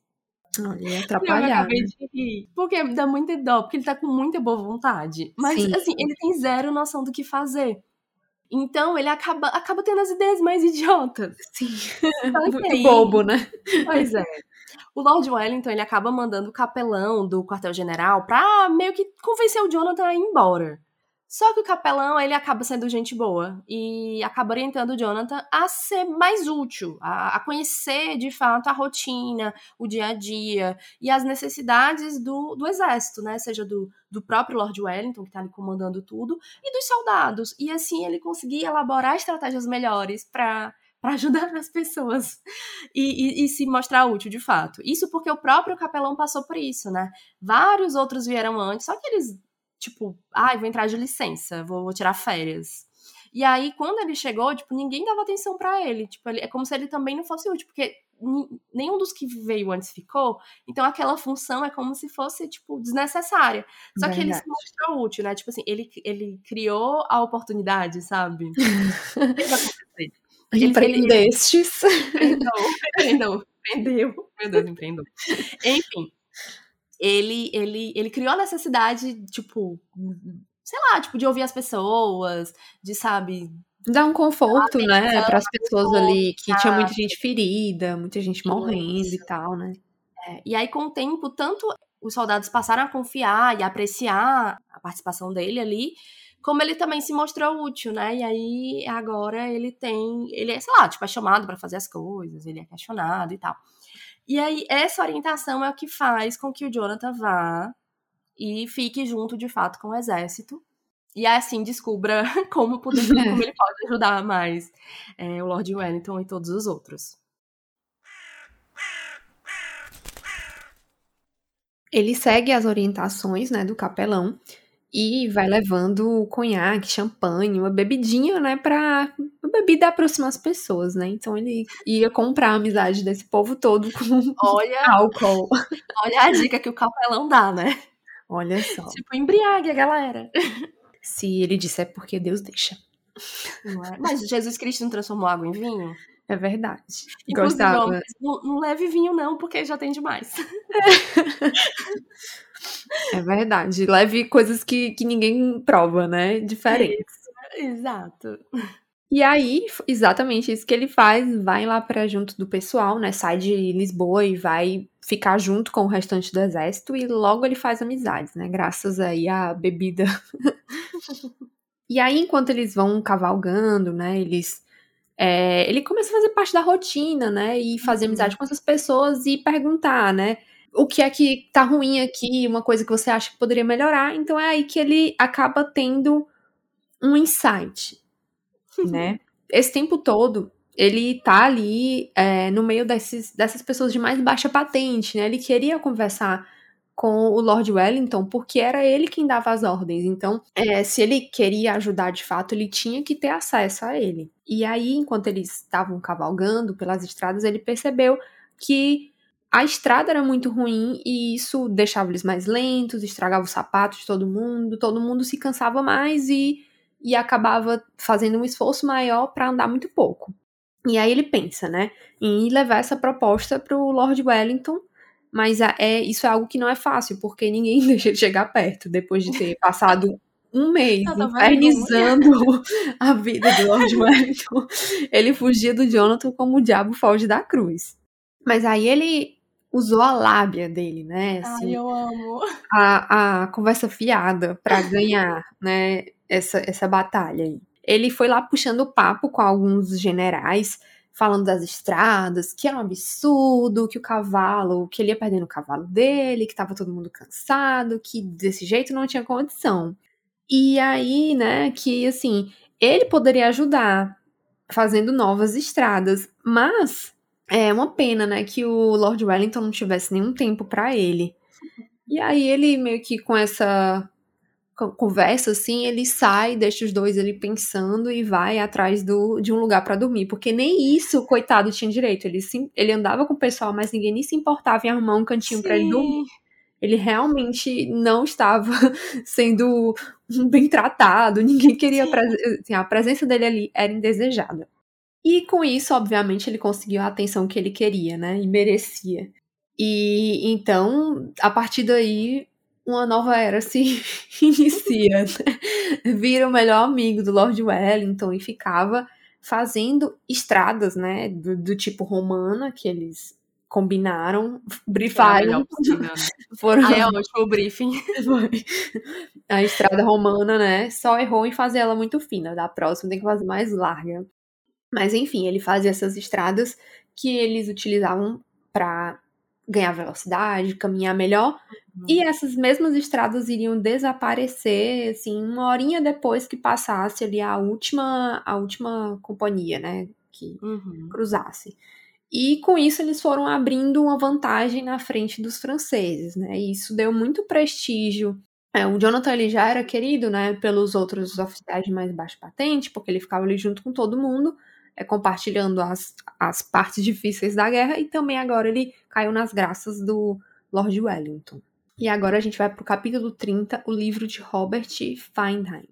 Olha, atrapalhar. Eu de rir, porque dá muita dó, porque ele tá com muita boa vontade. Mas, Sim. assim, ele tem zero noção do que fazer. Então, ele acaba, acaba tendo as ideias mais idiotas. Sim. Muito aí, bobo, né? Pois é. O Lord Wellington, ele acaba mandando o capelão do quartel-general pra meio que convencer o Jonathan a ir embora. Só que o capelão, ele acaba sendo gente boa e acaba orientando o Jonathan a ser mais útil, a, a, conhecer de fato a rotina, o dia a dia e as necessidades do, do exército, né? Seja do, do próprio Lord Wellington, que está ali comandando tudo, e dos soldados. E assim ele conseguia elaborar estratégias melhores para para ajudar as pessoas e, e, e, se mostrar útil de fato. Isso porque o próprio capelão passou por isso, né? Vários outros vieram antes, só que eles tipo, ai, ah, vou entrar de licença, vou, vou, tirar férias. E aí, quando ele chegou, tipo, ninguém dava atenção para ele. Tipo, ele, é como se ele também não fosse útil, porque nenhum dos que veio antes ficou, então aquela função é como se fosse, tipo, desnecessária. Só Verdade. que ele se mostrou útil, né? Tipo assim, ele, ele criou a oportunidade, sabe? Empreendestes. Empreendeu, empreendeu, empreendeu. Meu Deus, empreendeu. Enfim, ele, ele, ele criou a necessidade, tipo, sei lá, tipo, de ouvir as pessoas, de, sabe, Dar um conforto, né, para as pessoas conforto, ali, que tinha muita gente ferida, muita gente morrendo Isso. e tal, né? É, e aí, com o tempo, tanto os soldados passaram a confiar e apreciar a participação dele ali, como ele também se mostrou útil, né? E aí, agora ele tem, ele é, sei lá, tipo, é chamado para fazer as coisas, ele é questionado e tal. E aí, essa orientação é o que faz com que o Jonathan vá e fique junto de fato com o exército. E assim descubra como, poder, como ele pode ajudar mais é, o Lord Wellington e todos os outros. ele segue as orientações, né, do capelão e vai levando conhaque, champanhe, uma bebidinha, né, pra uma bebida aproximar as pessoas, né? Então ele ia comprar a amizade desse povo todo com olha, álcool. Olha a dica que o capelão dá, né? Olha só. Tipo, embriague a galera. Se ele disser é porque Deus deixa. É? Mas Jesus Cristo não transformou água em vinho? É verdade. Gostava. Não, não leve vinho, não, porque já tem demais. É verdade. Leve coisas que, que ninguém prova, né? Diferentes. Exato. E aí, exatamente isso que ele faz, vai lá para junto do pessoal, né? Sai de Lisboa e vai ficar junto com o restante do exército e logo ele faz amizades, né? Graças aí à bebida. e aí, enquanto eles vão cavalgando, né? Eles é, ele começa a fazer parte da rotina, né? E fazer uhum. amizade com essas pessoas e perguntar, né? O que é que tá ruim aqui, uma coisa que você acha que poderia melhorar. Então é aí que ele acaba tendo um insight né? Esse tempo todo, ele tá ali é, no meio desses, dessas pessoas de mais baixa patente, né? Ele queria conversar com o Lord Wellington porque era ele quem dava as ordens. Então, é, se ele queria ajudar de fato, ele tinha que ter acesso a ele. E aí, enquanto eles estavam cavalgando pelas estradas, ele percebeu que a estrada era muito ruim e isso deixava eles mais lentos, estragava os sapatos de todo mundo, todo mundo se cansava mais e e acabava fazendo um esforço maior para andar muito pouco. E aí ele pensa, né, em levar essa proposta para o Lord Wellington, mas é, isso é algo que não é fácil, porque ninguém deixa de chegar perto depois de ter passado um mês tá infernizando a vida do Lord Wellington. Ele fugia do Jonathan como o diabo foge da cruz. Mas aí ele usou a lábia dele, né? Assim, Ai, eu amo. A, a conversa fiada para ganhar, né? essa, essa batalha aí. Ele foi lá puxando papo com alguns generais, falando das estradas, que era um absurdo, que o cavalo, que ele ia perdendo o cavalo dele, que tava todo mundo cansado, que desse jeito não tinha condição. E aí, né, que assim, ele poderia ajudar fazendo novas estradas, mas é uma pena, né, que o Lord Wellington não tivesse nenhum tempo para ele. E aí ele meio que com essa conversa assim, ele sai, deixa os dois ali pensando e vai atrás do, de um lugar para dormir, porque nem isso o coitado tinha direito. Ele, sim, ele andava com o pessoal, mas ninguém nem se importava em arrumar um cantinho para ele dormir. Ele realmente não estava sendo bem tratado, ninguém queria. Assim, a presença dele ali era indesejada. E com isso, obviamente, ele conseguiu a atenção que ele queria, né? E merecia. E então, a partir daí, uma nova era se inicia. Né? Vira o melhor amigo do Lord Wellington e ficava fazendo estradas, né, do, do tipo romana que eles combinaram, briefaram. É né? foram ah, é ótimo o briefing. A estrada romana, né, só errou em fazer ela muito fina. Da próxima tem que fazer mais larga. Mas enfim, ele fazia essas estradas que eles utilizavam para ganhar velocidade, caminhar melhor. Uhum. E essas mesmas estradas iriam desaparecer, assim, uma horinha depois que passasse ali a última, a última companhia, né, que uhum. cruzasse. E com isso eles foram abrindo uma vantagem na frente dos franceses, né? E isso deu muito prestígio. É, o Jonathan ele já era querido, né, pelos outros oficiais de mais baixa patente, porque ele ficava ali junto com todo mundo é, compartilhando as, as partes difíceis da guerra, e também agora ele caiu nas graças do Lord Wellington. E agora a gente vai para o capítulo 30, o livro de Robert Feindheim.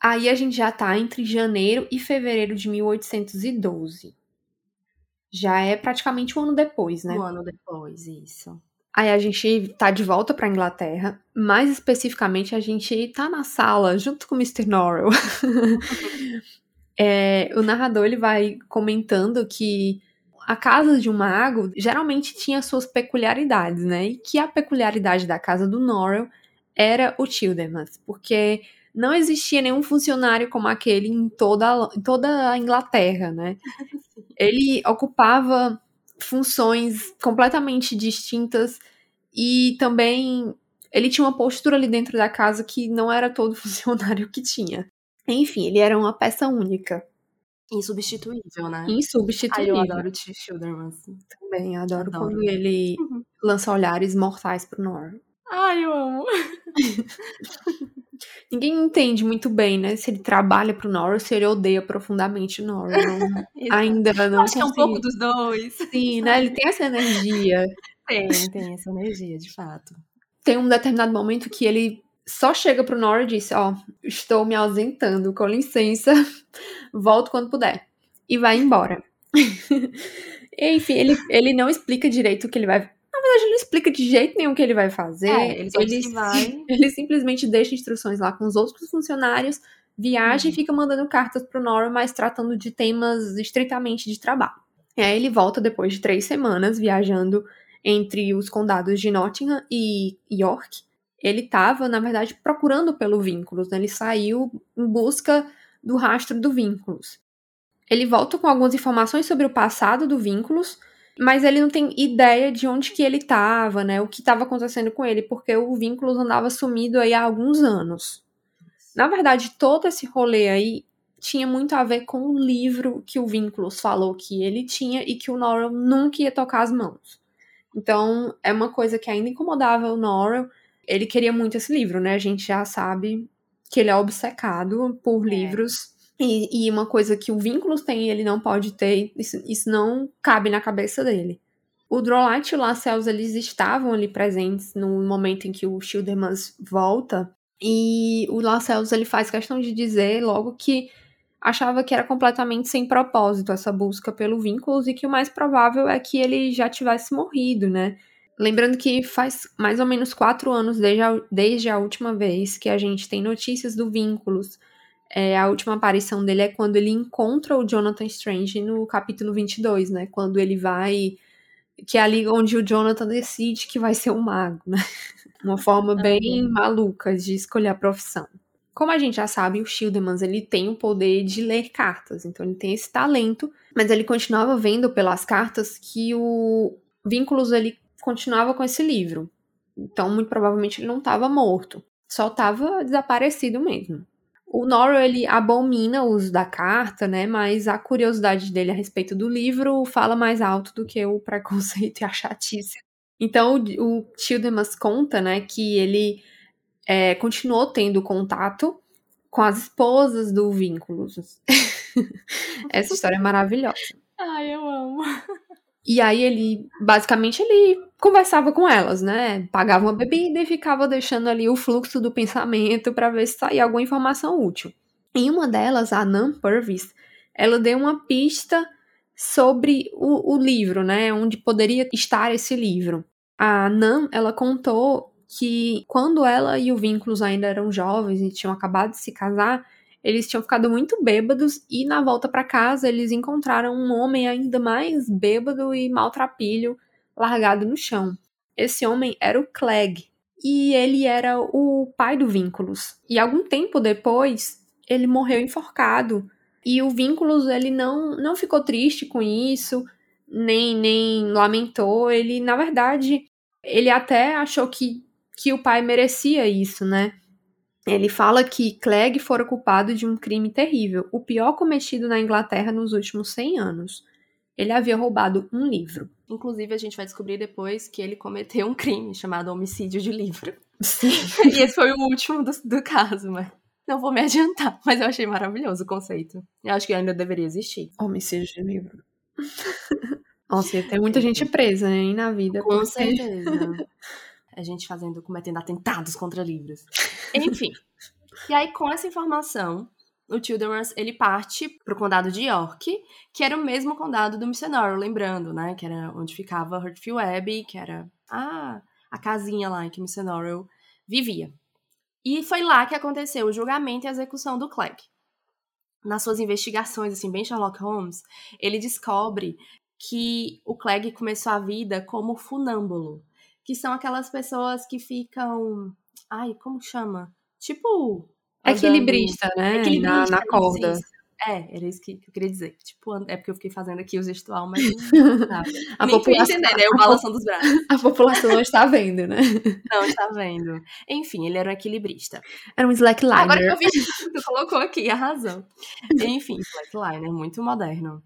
Aí a gente já está entre janeiro e fevereiro de 1812. Já é praticamente um ano depois, né? Um ano depois, isso. Aí a gente tá de volta pra Inglaterra, mais especificamente a gente tá na sala junto com o Mr. Norrell. é, o narrador ele vai comentando que a casa de um mago geralmente tinha suas peculiaridades, né? E que a peculiaridade da casa do Norrell era o Childermas, porque não existia nenhum funcionário como aquele em toda, em toda a Inglaterra, né? Ele ocupava funções completamente distintas e também ele tinha uma postura ali dentro da casa que não era todo funcionário que tinha. Enfim, ele era uma peça única. Insubstituível, né? Insubstituível. Ai, eu adoro o T. Schilderman. Assim. Também, adoro, adoro, quando ele uhum. lança olhares mortais pro Nor. Ai, eu amo. Ninguém entende muito bem, né? Se ele trabalha pro Nor ou se ele odeia profundamente o Nor. ainda não. Acho que é um pouco dos dois. Sim, né? Ele tem essa energia. Tem, tem essa energia, de fato. Tem um determinado momento que ele só chega pro Nor e diz: Ó, oh, estou me ausentando, com licença, volto quando puder. E vai embora. Enfim, ele, ele não explica direito o que ele vai. Verdade, ele não explica de jeito nenhum o que ele vai fazer. É, ele, ele, vai. ele simplesmente deixa instruções lá com os outros funcionários, viaja uhum. e fica mandando cartas pro Nora, mas tratando de temas estritamente de trabalho. E aí ele volta depois de três semanas viajando entre os condados de Nottingham e York ele estava, na verdade, procurando pelo Vínculos, né? Ele saiu em busca do rastro do Vínculos. Ele volta com algumas informações sobre o passado do Vínculos, mas ele não tem ideia de onde que ele estava, né? O que estava acontecendo com ele, porque o Vínculos andava sumido aí há alguns anos. Na verdade, todo esse rolê aí tinha muito a ver com o livro que o Vínculos falou que ele tinha e que o Norrell nunca ia tocar as mãos. Então, é uma coisa que ainda incomodava o Norrell, ele queria muito esse livro, né? A gente já sabe que ele é obcecado por é. livros. E, e, uma coisa que o Vínculos tem ele não pode ter, isso, isso não cabe na cabeça dele. O Drolight e o Lascelles, eles estavam ali presentes no momento em que o Schildermans volta. E o Lascelles, ele faz questão de dizer logo que achava que era completamente sem propósito essa busca pelo Vínculos e que o mais provável é que ele já tivesse morrido, né? Lembrando que faz mais ou menos quatro anos desde a, desde a última vez que a gente tem notícias do Vínculos. É, a última aparição dele é quando ele encontra o Jonathan Strange no capítulo 22, né? Quando ele vai. Que é ali onde o Jonathan decide que vai ser um mago, né? Uma forma bem uhum. maluca de escolher a profissão. Como a gente já sabe, o Schildemans ele tem o poder de ler cartas, então ele tem esse talento, mas ele continuava vendo pelas cartas que o Vínculos ele continuava com esse livro. Então, muito provavelmente, ele não estava morto. Só estava desaparecido mesmo. O Nora, ele abomina o uso da carta, né? Mas a curiosidade dele a respeito do livro fala mais alto do que o preconceito e a chatice. Então, o, o Childemas conta, né, que ele é, continuou tendo contato com as esposas do Vínculos. Essa história é maravilhosa. Ai, eu amo. E aí ele, basicamente, ele conversava com elas, né? Pagava uma bebida e ficava deixando ali o fluxo do pensamento para ver se saía alguma informação útil. Em uma delas, a Nan Purvis, ela deu uma pista sobre o, o livro, né? Onde poderia estar esse livro. A Nan, ela contou que quando ela e o Vínculos ainda eram jovens e tinham acabado de se casar, eles tinham ficado muito bêbados e na volta para casa eles encontraram um homem ainda mais bêbado e maltrapilho largado no chão. Esse homem era o Clegg e ele era o pai do Vínculos. E algum tempo depois, ele morreu enforcado. E o Vínculos ele não não ficou triste com isso, nem nem lamentou, ele na verdade ele até achou que que o pai merecia isso, né? Ele fala que Clegg fora culpado de um crime terrível, o pior cometido na Inglaterra nos últimos 100 anos. Ele havia roubado um livro. Inclusive, a gente vai descobrir depois que ele cometeu um crime chamado homicídio de livro. Sim. e esse foi o último do, do caso, mas não vou me adiantar. Mas eu achei maravilhoso o conceito. Eu acho que ainda deveria existir. Homicídio de livro. Nossa, tem muita gente presa, hein, na vida. Com porque... certeza. a gente fazendo, cometendo atentados contra livros. Enfim. e aí, com essa informação, o Childers, ele parte pro condado de York, que era o mesmo condado do Missionário, lembrando, né? Que era onde ficava Hurtfield Abbey, que era a, a casinha lá em que o Missionário vivia. E foi lá que aconteceu o julgamento e a execução do Clegg. Nas suas investigações, assim, bem Sherlock Holmes, ele descobre que o Clegg começou a vida como funâmbulo que são aquelas pessoas que ficam. Ai, como chama? Tipo. Equilibrista, né? Equilibrista, na, na corda. É, era isso que, eu queria dizer. Tipo, é porque eu fiquei fazendo aqui o gestual, mas não. A Nem população- entender, né? O dos braços. A população não está vendo, né? Não, está vendo. Enfim, ele era um equilibrista. Era um slackliner. Agora que eu vi, tu colocou aqui a razão. Enfim, Flatliner, muito moderno.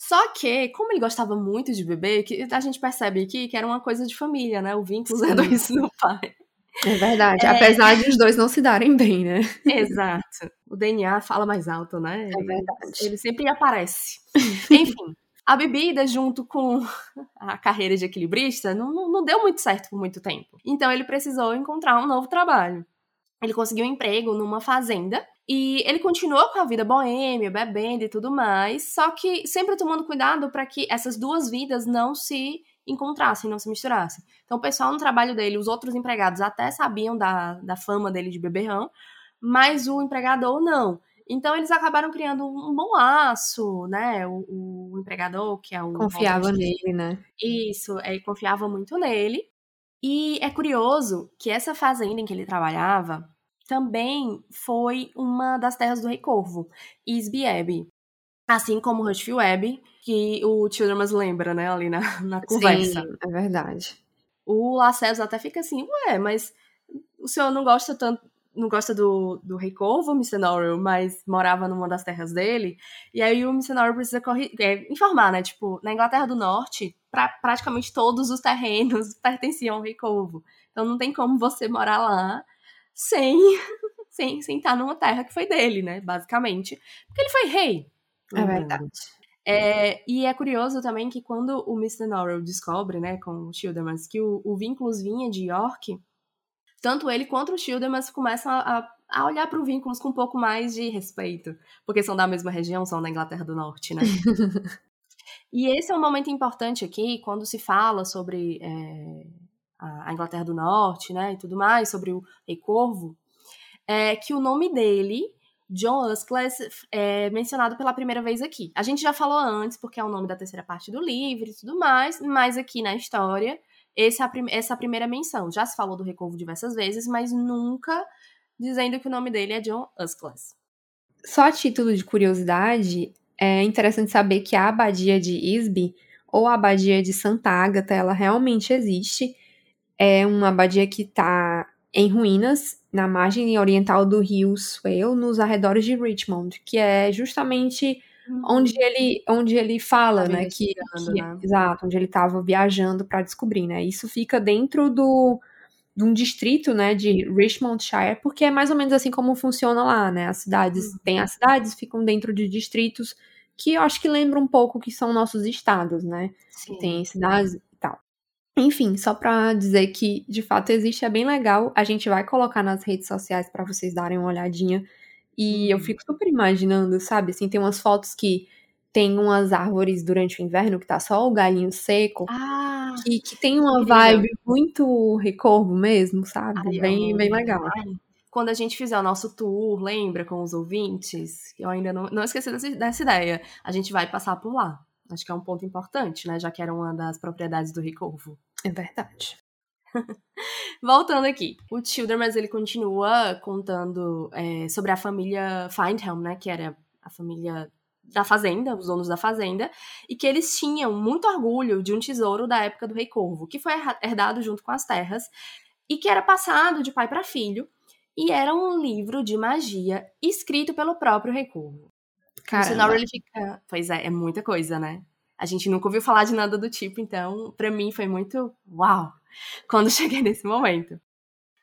Só que, como ele gostava muito de beber, que a gente percebe aqui que era uma coisa de família, né? O vínculo é isso do pai. É verdade. É. Apesar de os dois não se darem bem, né? Exato. O DNA fala mais alto, né? É verdade. Ele sempre aparece. Enfim, a bebida junto com a carreira de equilibrista não, não, não deu muito certo por muito tempo. Então ele precisou encontrar um novo trabalho. Ele conseguiu um emprego numa fazenda e ele continuou com a vida boêmia, bebendo e tudo mais, só que sempre tomando cuidado para que essas duas vidas não se encontrassem, não se misturassem. Então o pessoal no trabalho dele, os outros empregados até sabiam da, da fama dele de beberrão, mas o empregador não. Então eles acabaram criando um bom laço, né? O, o empregador, que é o. Confiava nele, né? isso, é, e confiava muito nele. E é curioso que essa fazenda em que ele trabalhava também foi uma das terras do Rei Corvo, Isbieb. Assim como Rushfield Web, que o Childress lembra, né, ali na, na conversa. Sim, é verdade. O Lacerda até fica assim, ué, mas o senhor não gosta tanto, não gosta do, do Rei Corvo, Mr. Norrell, mas morava numa das terras dele. E aí o Mr. Norrell precisa corri- é, informar, né? Tipo, na Inglaterra do Norte, pra, praticamente todos os terrenos pertenciam ao Rei Corvo. Então não tem como você morar lá sem, sem, sem estar numa terra que foi dele, né? Basicamente. Porque ele foi rei. É verdade. É, e é curioso também que quando o Mr. Norrell descobre, né, com o Childermas, que o, o Vínculos vinha de York, tanto ele quanto o Childermas começam a, a olhar para o Vínculos com um pouco mais de respeito, porque são da mesma região, são da Inglaterra do Norte, né? e esse é um momento importante aqui, quando se fala sobre é, a Inglaterra do Norte, né, e tudo mais, sobre o Rei Corvo, é que o nome dele John Uscless é mencionado pela primeira vez aqui. A gente já falou antes, porque é o nome da terceira parte do livro e tudo mais, mas aqui na história, esse é a prim- essa é a primeira menção. Já se falou do Recorvo diversas vezes, mas nunca dizendo que o nome dele é John Uscless. Só a título de curiosidade, é interessante saber que a abadia de Isby, ou a abadia de Santa Ágata, ela realmente existe. É uma abadia que está em ruínas, na margem oriental do rio Swale, nos arredores de Richmond, que é justamente onde ele, onde ele fala, Tava né, que, que- né? exato, onde ele estava viajando para descobrir, né? Isso fica dentro do de um distrito, né, de Richmondshire, porque é mais ou menos assim como funciona lá, né? As cidades, tem as cidades, ficam dentro de distritos que eu acho que lembram um pouco que são nossos estados, né? Sim. tem cidades. Enfim, só pra dizer que de fato existe, é bem legal. A gente vai colocar nas redes sociais pra vocês darem uma olhadinha. E eu Uhum. fico super imaginando, sabe? Assim, tem umas fotos que tem umas árvores durante o inverno que tá só o galinho seco. Ah, Que, que tem uma vibe muito recorvo mesmo, sabe? ai, bem, bem legal. Ai, Quando a gente fizer o nosso tour, lembra, com os ouvintes, eu ainda não, não esqueci dessa, dessa ideia. A gente vai passar por lá. Acho que é um ponto importante, né? Já que era uma das propriedades do Ricorvo. É verdade. Voltando aqui, o Childermas ele continua contando é, sobre a família Findhelm, né? Que era a família da fazenda, os donos da fazenda, e que eles tinham muito orgulho de um tesouro da época do Rei Corvo, que foi herdado junto com as terras e que era passado de pai para filho, e era um livro de magia escrito pelo próprio Rei Corvo. O. Sonoro, ele fica. Pois é, é muita coisa, né? A gente nunca ouviu falar de nada do tipo, então, pra mim foi muito uau quando cheguei nesse momento.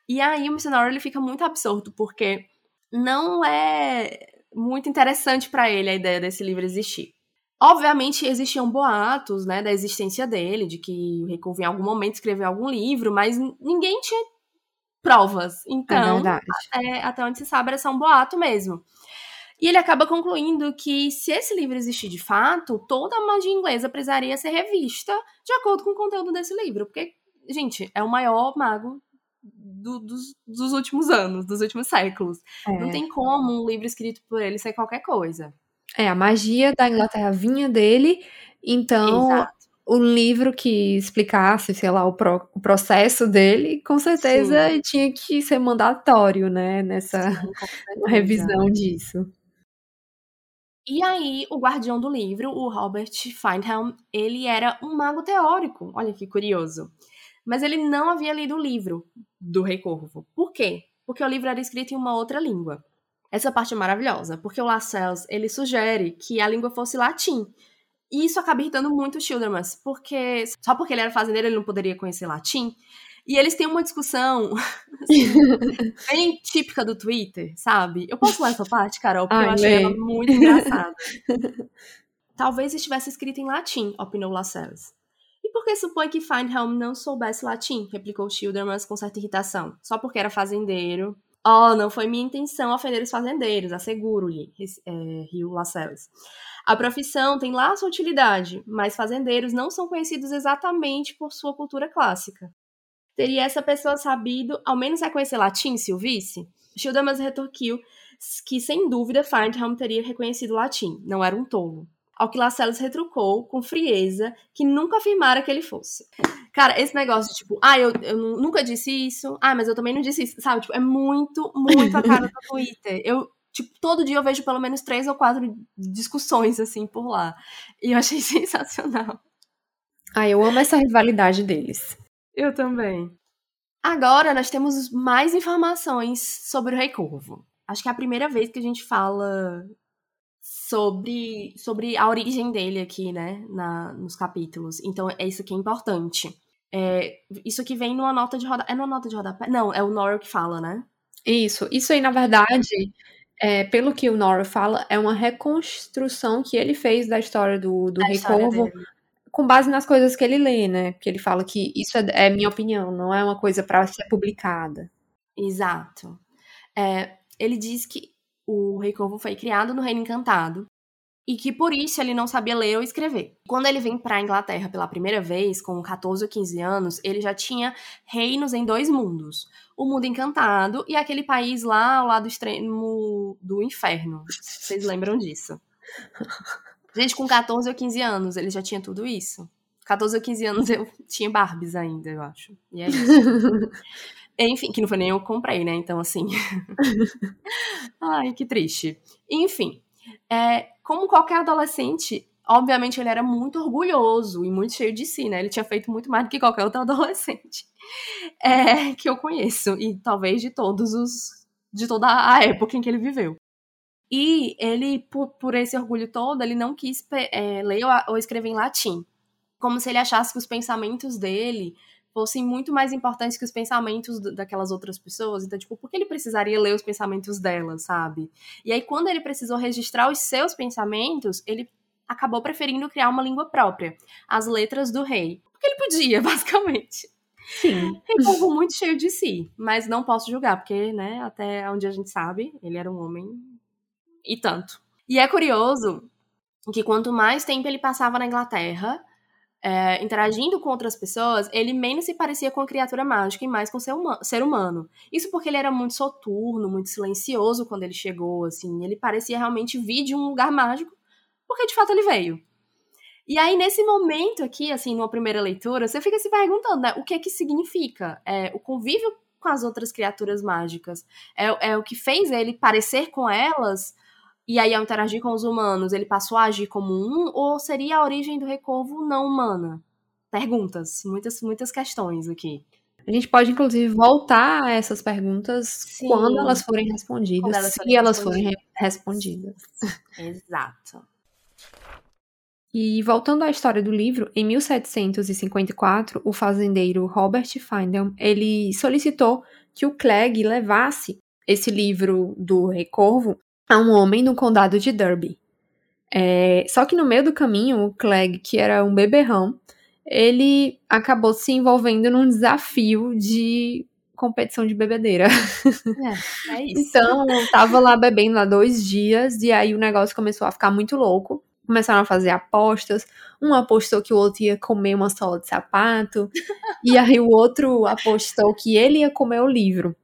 E aí o missionário ele fica muito absurdo, porque não é muito interessante pra ele a ideia desse livro existir. Obviamente existiam boatos, né, da existência dele, de que o Recurvo em algum momento escreveu algum livro, mas ninguém tinha provas. É Então, verdade. até, até onde se sabe, era só um boato mesmo. E ele acaba concluindo que se esse livro existir de fato, toda a magia inglesa precisaria ser revista de acordo com o conteúdo desse livro. Porque, gente, é o maior mago do- dos, dos últimos anos, dos últimos séculos. É. Não tem como um livro escrito por ele ser qualquer coisa. É, a magia da Inglaterra vinha dele, então Exato. um livro que explicasse, sei lá, o, pro- o processo dele, com certeza tinha que ser mandatório, né, nessa Sim, revisão disso. E aí, o guardião do livro, o Robert Feindhelm, ele era um mago teórico. Olha que curioso. Mas ele não havia lido o livro do Rei Corvo. Por quê? Porque o livro era escrito em uma outra língua. Essa parte é maravilhosa, porque o Lascelles, ele sugere que a língua fosse latim. E isso acaba irritando muito o Childermas, porque só porque ele era fazendeiro ele não poderia conhecer latim. E eles têm uma discussão assim, bem típica do Twitter, sabe? Eu posso ler essa parte, Carol, porque Ai, eu achei ela muito engraçada. Talvez estivesse escrito em latim, opinou Lascelles. E por que supõe que Feindhelm não soubesse latim? replicou Childermas com certa irritação. Só porque era fazendeiro. Oh, não foi minha intenção ofender os fazendeiros, asseguro-lhe, é, riu Lascelles. A profissão tem lá sua utilidade, mas fazendeiros não são conhecidos exatamente por sua cultura clássica. Teria essa pessoa sabido ao menos reconhecer latim se o visse? Childamas retorquiu que, sem dúvida, Feindhelm teria reconhecido latim, não era um tolo. Ao que Lascelles retrucou, com frieza, que nunca afirmara que ele fosse. Cara, esse negócio de tipo, ah, eu, eu nunca disse isso, ah, mas eu também não disse isso, sabe? Tipo, é muito, muito a cara do Twitter. Eu, tipo, todo dia eu vejo pelo menos três ou quatro discussões, assim, por lá. E eu achei sensacional. Ah, eu amo essa rivalidade deles. Eu também. Agora nós temos mais informações sobre o Rei Corvo. Acho que é a primeira vez que a gente fala sobre, sobre a origem dele aqui, né, na, nos capítulos. Então, é isso que é importante. É, isso aqui vem numa nota de rodapé. É numa nota de rodapé? Não, é o Noro que fala, né? Isso. Isso aí, na verdade, é, pelo que o Nora fala, é uma reconstrução que ele fez da história do, do Rei Corvo. Com base nas coisas que ele lê, né? Porque ele fala que isso é, é minha opinião, não é uma coisa para ser publicada. Exato. É, ele diz que o Rei Corvo foi criado no Reino Encantado e que por isso ele não sabia ler ou escrever. Quando ele vem para a Inglaterra pela primeira vez, com 14 ou 15 anos, ele já tinha reinos em dois mundos: o mundo encantado e aquele país lá ao lado extremo do inferno. Vocês lembram disso? Gente, com 14 ou 15 anos, ele já tinha tudo isso. 14 ou 15 anos eu tinha Barbies ainda, eu acho. E é isso. Enfim, que não foi nem eu que comprei, né? Então, assim. Ai, que triste. Enfim, é, como qualquer adolescente, obviamente ele era muito orgulhoso e muito cheio de si, né? Ele tinha feito muito mais do que qualquer outro adolescente é, que eu conheço e talvez de todos os de toda a época em que ele viveu. E ele, por, por esse orgulho todo, ele não quis é, ler ou, ou escrever em latim, como se ele achasse que os pensamentos dele fossem muito mais importantes que os pensamentos daquelas outras pessoas. Então, tipo, por que ele precisaria ler os pensamentos delas, sabe? E aí, quando ele precisou registrar os seus pensamentos, ele acabou preferindo criar uma língua própria, as letras do rei. Porque ele podia, basicamente. Sim. Rei povo muito cheio de si, mas não posso julgar, porque, né, até onde a gente sabe, ele era um homem e tanto. E é curioso que quanto mais tempo ele passava na Inglaterra, é, interagindo com outras pessoas, ele menos se parecia com a criatura mágica e mais com ser, humano, ser humano. Isso porque ele era muito soturno, muito silencioso quando ele chegou, assim. Ele parecia realmente vir de um lugar mágico, porque de fato ele veio. E aí, nesse momento aqui, assim, numa primeira leitura, você fica se perguntando, né, o que é que significa é, o convívio com as outras criaturas mágicas? É, é o que fez ele parecer com elas e aí, ao interagir com os humanos, ele passou a agir como um, ou seria a origem do recorvo não humana? Perguntas, muitas, muitas questões aqui. A gente pode, inclusive, voltar a essas perguntas Sim. quando elas forem respondidas, elas se elas forem respondidas. Exato. E voltando à história do livro, em 1754, o fazendeiro Robert Findham, ele solicitou que o Clegg levasse esse livro do Rei Corvo a um homem no condado de Derby. É, só que no meio do caminho, o Clegg, que era um beberrão, ele acabou se envolvendo num desafio de competição de bebedeira. É, é isso. então, tava lá bebendo há dois dias, e aí o negócio começou a ficar muito louco. Começaram a fazer apostas. Um apostou que o outro ia comer uma sola de sapato. e aí o outro apostou que ele ia comer o livro.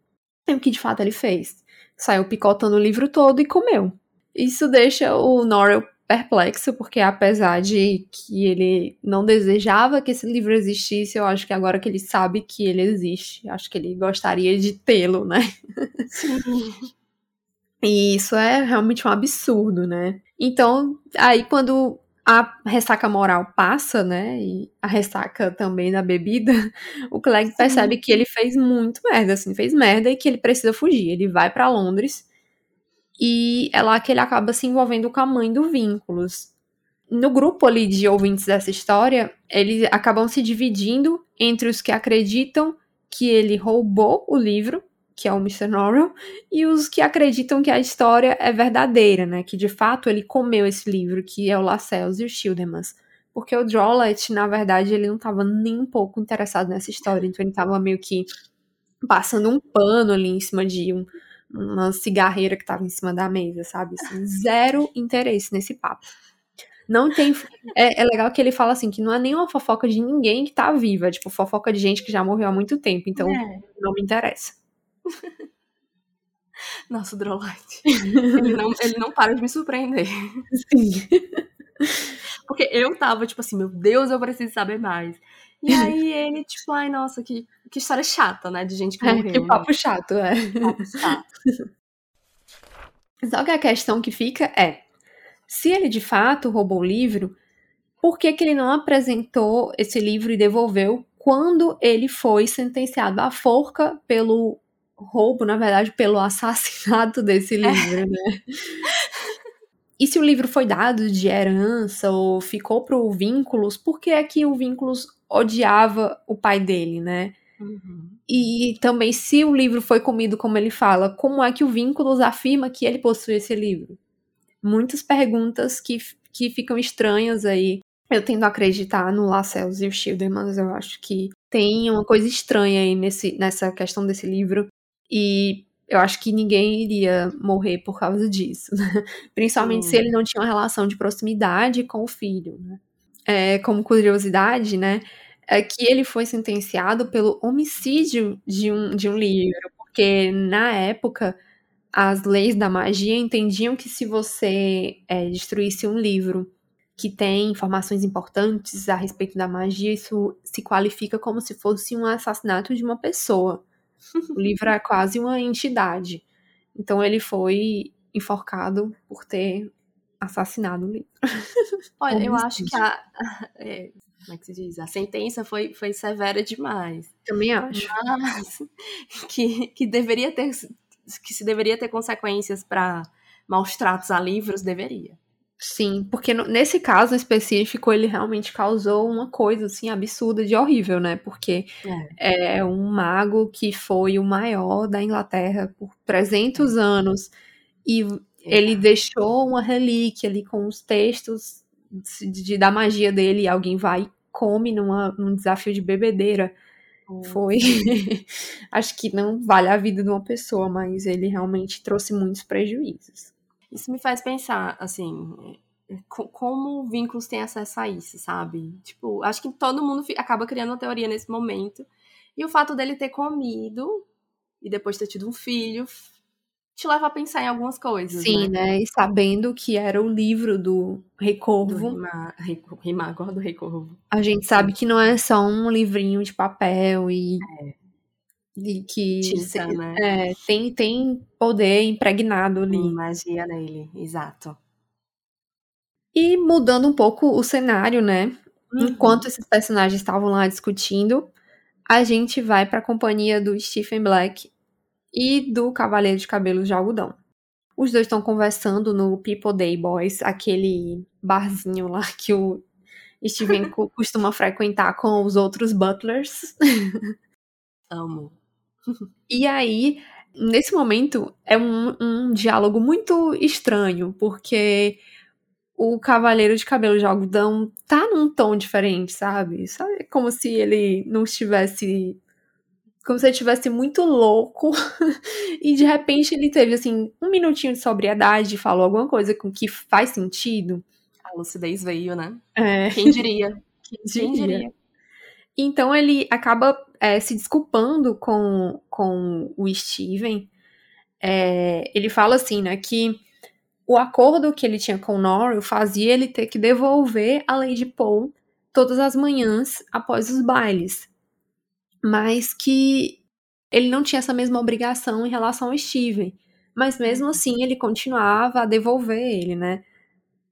E o que de fato ele fez? Saiu picotando o livro todo e comeu. Isso deixa o Norrell perplexo, porque apesar de que ele não desejava que esse livro existisse, eu acho que agora que ele sabe que ele existe, acho que ele gostaria de tê-lo, né? Sim. E isso é realmente um absurdo, né? Então, aí quando a ressaca moral passa, né? E a ressaca também da bebida, o Clegg Sim. percebe que ele fez muito merda, assim, fez merda e que ele precisa fugir. Ele vai para Londres e é lá que ele acaba se envolvendo com a mãe do Vínculos. No grupo ali de ouvintes dessa história, eles acabam se dividindo entre os que acreditam que ele roubou o livro que é o Mr. Norrell, e os que acreditam que a história é verdadeira, né? Que de fato ele comeu esse livro, que é o Lascelles e o Schildermans. Porque o Drollett, na verdade, ele não estava nem um pouco interessado nessa história, então ele estava meio que passando um pano ali em cima de um, uma cigarreira que estava em cima da mesa, sabe? Assim, zero interesse nesse papo. Não tem. É, é, legal que ele fala assim: que não é nenhuma fofoca de ninguém que tá viva, é, tipo, fofoca de gente que já morreu há muito tempo, então é. não me interessa. Nossa, o Drolight. Ele não, ele não para de me surpreender. Sim. Porque eu tava, tipo assim, meu Deus, eu preciso saber mais. E aí ele, tipo, ai, nossa, que, que história chata, né? De gente que morreu. É, que papo chato, é. Papo chato. Só que a questão que fica é, se ele de fato roubou o livro, por que, que ele não apresentou esse livro e devolveu quando ele foi sentenciado à forca pelo roubo, na verdade, pelo assassinato desse livro, é. né? E se o livro foi dado de herança ou ficou pro Vínculos, por que é que o Vínculos odiava o pai dele, né? Uhum. E também, se o livro foi comido como ele fala, como é que o Vínculos afirma que ele possui esse livro? Muitas perguntas que, que ficam estranhas aí. Eu tendo a acreditar no Lascelles e o Schilderman, eu acho que tem uma coisa estranha aí nesse, nessa questão desse livro. E eu acho que ninguém iria morrer por causa disso, né? Principalmente se ele não tinha uma relação de proximidade com o filho, né? É, como curiosidade, né? É que ele foi sentenciado pelo homicídio de um, de um livro, porque na época as leis da magia entendiam que se você é, destruísse um livro que tem informações importantes a respeito da magia, isso se qualifica como se fosse um assassinato de uma pessoa. O livro é quase uma entidade. Então ele foi enforcado por ter assassinado o livro. Olha, eu acho que a. É, como é que se diz? A sentença foi, foi severa demais. Também acho. Mas que, que deveria ter. Que se deveria ter consequências para maus tratos a livros, deveria. Sim, porque nesse caso específico ele realmente causou uma coisa assim absurda de horrível, né? Porque é. é um mago que foi o maior da Inglaterra por 300 anos e ele deixou uma relíquia ali com os textos de, de, da magia dele e alguém vai e come numa, num desafio de bebedeira. Foi. Acho que não vale a vida de uma pessoa, mas ele realmente trouxe muitos prejuízos. Isso me faz pensar, assim, é, como vínculos têm acesso a isso, sabe? Tipo, acho que todo mundo acaba criando uma teoria nesse momento. E o fato dele ter comido e depois ter tido um filho te leva a pensar em algumas coisas. Sim, né? né? E sabendo que era o livro do Rei Corvo. Do Rimagor do Rei Corvo. A gente sabe que não é só um livrinho de papel e. É de que Tinta, né? é, tem, tem poder impregnado ali. Magia nele, exato. E mudando um pouco o cenário, né? Uhum. Enquanto esses personagens estavam lá discutindo, a gente vai para a companhia do Stephen Black e do Cavaleiro de Cabelos de Algodão. Os dois estão conversando no People Day Boys, aquele barzinho lá que o Steven costuma frequentar com os outros butlers. Amo. E aí, nesse momento, é um, um diálogo muito estranho, porque o Cavaleiro de Cabelo de Algodão tá num tom diferente, sabe? Sabe? Como se ele não estivesse. Como se ele estivesse muito louco e de repente ele teve, assim, um minutinho de sobriedade falou alguma coisa com que faz sentido. A lucidez veio, né? É. Quem diria? Quem diria? Quem diria? Então ele acaba é, se desculpando com, com o Steven. É, ele fala assim, né, que o acordo que ele tinha com o Norrie fazia ele ter que devolver a Lady Paul todas as manhãs após os bailes. Mas que ele não tinha essa mesma obrigação em relação ao Steven. Mas mesmo assim, ele continuava a devolver ele, né?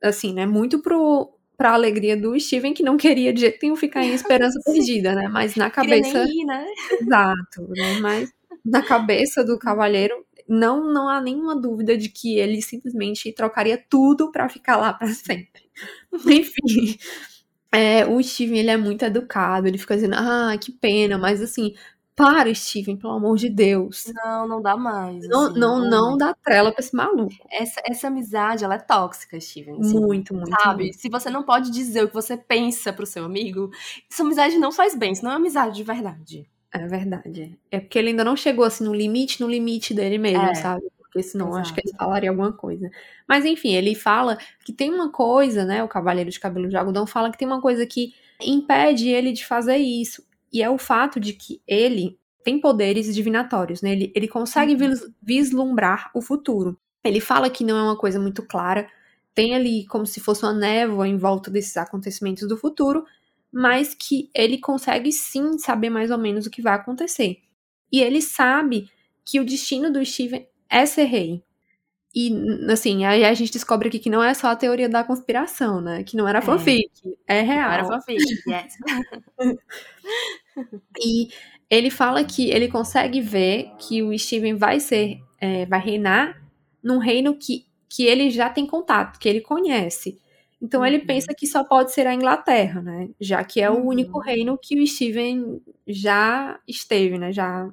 Assim, né? Muito pro, pra alegria do Steven, que não queria de jeito nenhum ficar em esperança perdida, né? Mas na cabeça. Ir, né? Exato, né? Mas na cabeça do cavalheiro, não, não há nenhuma dúvida de que ele simplesmente trocaria tudo para ficar lá para sempre. Enfim. É, o Steven, ele é muito educado, ele fica dizendo, ah, que pena, mas assim, para, Steven, pelo amor de Deus. Não, não dá mais. Não, assim, não, não dá trela pra esse maluco. Essa, essa amizade, ela é tóxica, Steven. assim, Muito, muito. Sabe? muito. Se você não pode dizer o que você pensa pro seu amigo, essa amizade não faz bem, isso não é amizade de verdade. É verdade. É porque ele ainda não chegou assim no limite, no limite dele mesmo, É. sabe? Porque senão acho que ele Exato. falaria alguma coisa. Mas enfim, ele fala que tem uma coisa, né? O Cavaleiro de Cabelo de Algodão fala que tem uma coisa que impede ele de fazer isso. E é o fato de que ele tem poderes divinatórios, né? Ele, ele consegue Uhum. vis- vislumbrar o futuro. Ele fala que não é uma coisa muito clara, tem ali como se fosse uma névoa em volta desses acontecimentos do futuro, mas que ele consegue sim saber mais ou menos o que vai acontecer. E ele sabe que o destino do Steven é ser rei. E, assim, aí a gente descobre aqui que não é só a teoria da conspiração, né? Que não era É. fanfic, é Não real. era fanfic, yes. E ele fala que ele consegue ver que o Steven vai ser, é, vai reinar num reino que, que ele já tem contato, que ele conhece. Então ele Uhum. pensa que só pode ser a Inglaterra, né? Já que é o Uhum. único reino que o Steven já esteve, né? Já